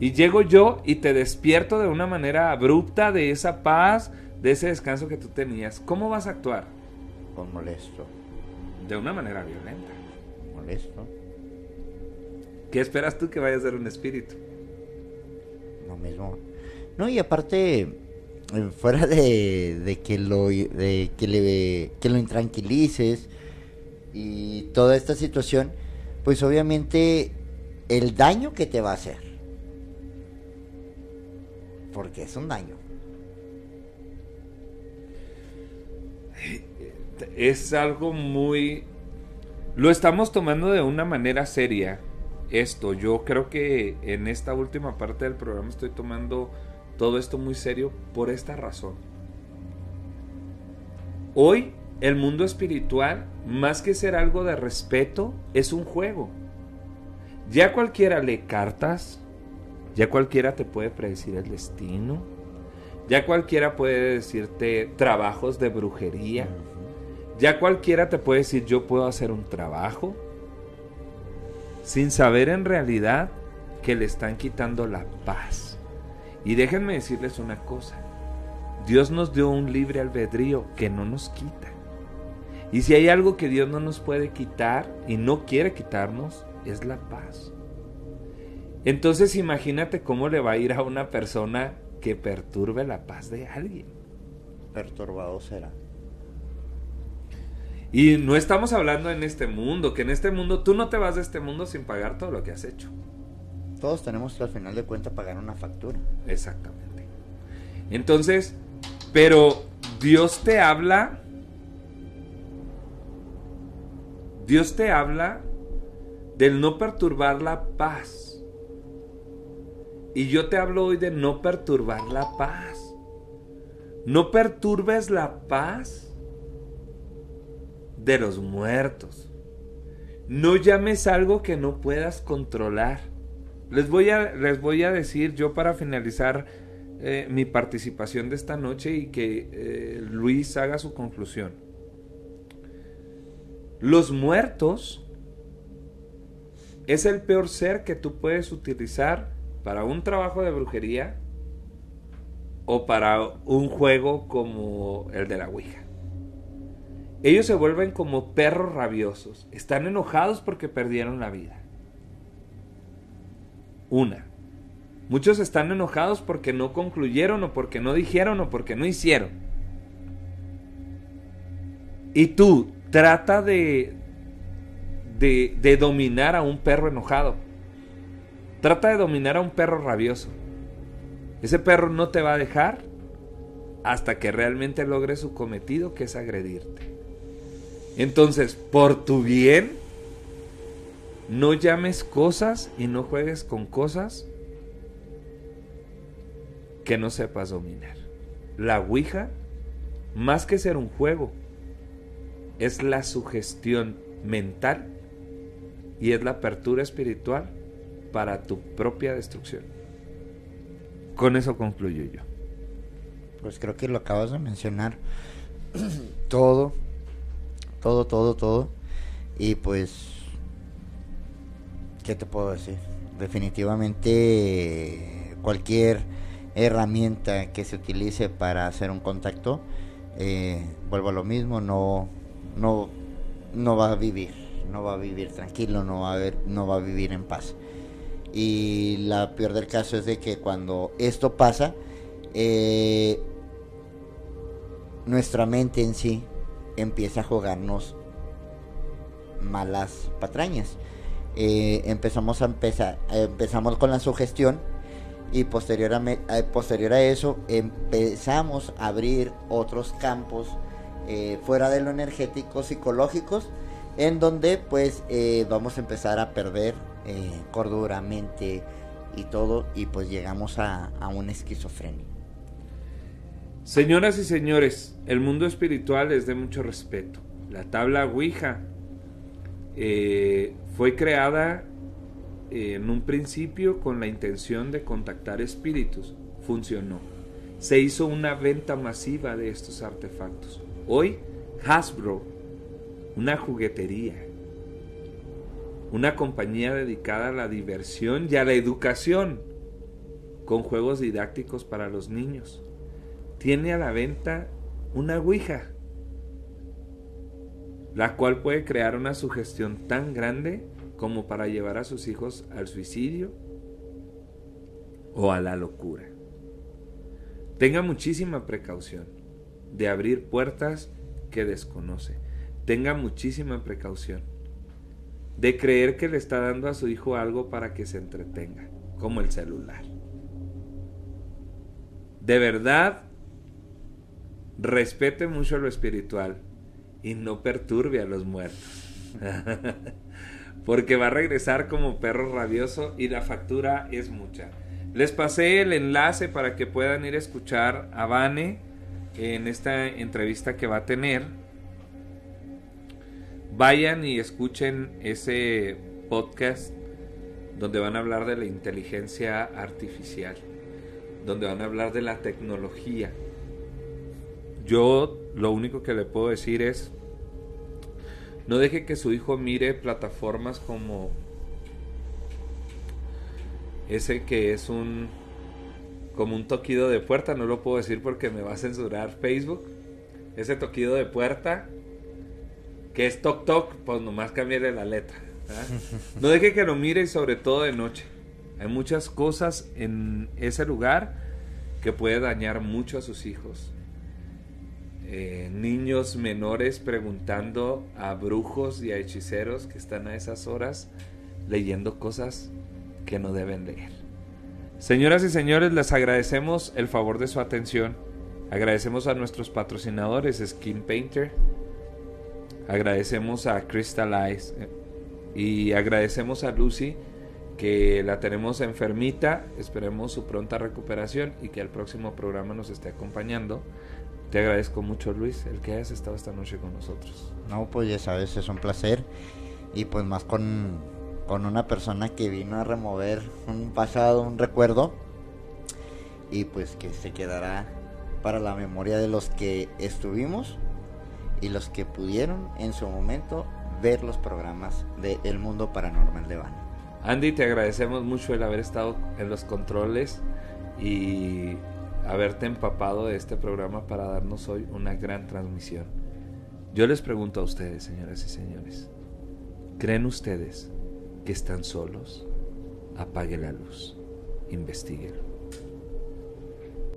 Y llego yo y te despierto de una manera abrupta de esa paz, de ese descanso que tú tenías. ¿Cómo vas a actuar? Con molesto, De una manera violenta. molesto. ¿Qué esperas tú que vaya a ser un espíritu? Lo mismo. No, y aparte, fuera de, de que lo de que le que lo intranquilices y toda esta situación, pues obviamente el daño que te va a hacer. Porque es un daño. Es algo muy... Lo estamos tomando de una manera seria. Esto, yo creo que en esta última parte del programa estoy tomando todo esto muy serio por esta razón. Hoy el mundo espiritual, más que ser algo de respeto, es un juego. Ya cualquiera lee cartas, ya cualquiera te puede predecir el destino, ya cualquiera puede decirte trabajos de brujería, ya cualquiera te puede decir yo puedo hacer un trabajo, sin saber en realidad que le están quitando la paz. Y déjenme decirles una cosa, Dios nos dio un libre albedrío que no nos quita. Y si hay algo que Dios no nos puede quitar y no quiere quitarnos, es la paz. Entonces imagínate cómo le va a ir a una persona que perturbe la paz de alguien. Perturbado será. Y no estamos hablando en este mundo, que en este mundo tú no te vas de este mundo sin pagar todo lo que has hecho. Todos tenemos que al final de cuentas pagar una factura. Exactamente. Entonces, pero Dios te habla Dios te habla del no perturbar la paz. Y yo te hablo hoy de no perturbar la paz. No perturbes la paz de los muertos. No llames algo que no puedas controlar. Les voy a, les voy a decir yo para finalizar eh, mi participación de esta noche y que eh, Luis haga su conclusión. Los muertos es el peor ser que tú puedes utilizar para un trabajo de brujería o para un juego como el de la Ouija. Ellos se vuelven como perros rabiosos. Están enojados porque perdieron la vida. Una. Muchos están enojados porque no concluyeron o porque no dijeron o porque no hicieron. Y tú, trata de, de, dominar a un perro enojado. Trata de dominar a un perro rabioso. Ese perro no te va a dejar hasta que realmente logre su cometido, que es agredirte. Entonces, por tu bien, no llames cosas y no juegues con cosas que no sepas dominar. La Ouija, más que ser un juego, es la sugestión mental y es la apertura espiritual para tu propia destrucción. Con eso concluyo yo. Pues creo que lo acabas de mencionar. (clears throat) todo, todo, todo, todo. Y pues, ¿qué te puedo decir? Definitivamente cualquier herramienta que se utilice para hacer un contacto, eh, vuelvo a lo mismo, no, no, no va a vivir, no va a vivir tranquilo, no va a, no va a vivir en paz. Y la peor del caso es de que cuando esto pasa, eh, nuestra mente en sí empieza a jugarnos malas patrañas. Eh, empezamos a empezar, empezamos con la sugestión y posterior a, eh, posterior a eso empezamos a abrir otros campos eh, fuera de lo energético, psicológicos, en donde pues vamos a empezar a perder cordura, mente y todo, y pues llegamos a, a una esquizofrenia. Señoras y señores, el mundo espiritual es de mucho respeto. La tabla Ouija fue creada en un principio con la intención de contactar espíritus. Funcionó. Se hizo una venta masiva de estos artefactos. Hoy Hasbro, una juguetería, una compañía dedicada a la diversión y a la educación, con juegos didácticos para los niños, tiene a la venta una Ouija, la cual puede crear una sugestión tan grande como para llevar a sus hijos al suicidio o a la locura. Tenga muchísima precaución de abrir puertas que desconoce. Tenga muchísima precaución de creer que le está dando a su hijo algo para que se entretenga, como el celular. De verdad, respete mucho lo espiritual y no perturbe a los muertos. (laughs) Porque va a regresar como perro rabioso y la factura es mucha. Les pasé el enlace para que puedan ir a escuchar a Vane en esta entrevista que va a tener. Vayan y escuchen ese podcast donde van a hablar de la inteligencia artificial, donde van a hablar de la tecnología. Yo lo único que le puedo decir es, no deje que su hijo mire plataformas como ese que es un como un toquido de puerta, no lo puedo decir porque me va a censurar Facebook. Ese toquido de puerta que es toc toc, pues nomás cambiarle la letra. (laughs) No deje que lo mire y sobre todo de noche. Hay muchas cosas en ese lugar que puede dañar mucho a sus hijos. Eh, niños menores preguntando a brujos y a hechiceros que están a esas horas leyendo cosas que no deben leer. Señoras y señores, les agradecemos el favor de su atención. Agradecemos a nuestros patrocinadores Skin Painter. Agradecemos a Crystal Eyes. Eh, y agradecemos a Lucy que la tenemos enfermita. Esperemos su pronta recuperación y que el próximo programa nos esté acompañando. Te agradezco mucho, Luis, el que hayas estado esta noche con nosotros. No, pues ya sabes, es un placer. Y pues más con, con una persona que vino a remover un pasado, un recuerdo. Y pues que se quedará para la memoria de los que estuvimos y los que pudieron en su momento ver los programas de El Mundo Paranormal de Van. Andy, te agradecemos mucho el haber estado en los controles y haberte empapado de este programa para darnos hoy una gran transmisión. Yo les pregunto a ustedes, señoras y señores, ¿creen ustedes que están solos? Apague la luz, investiguenlo.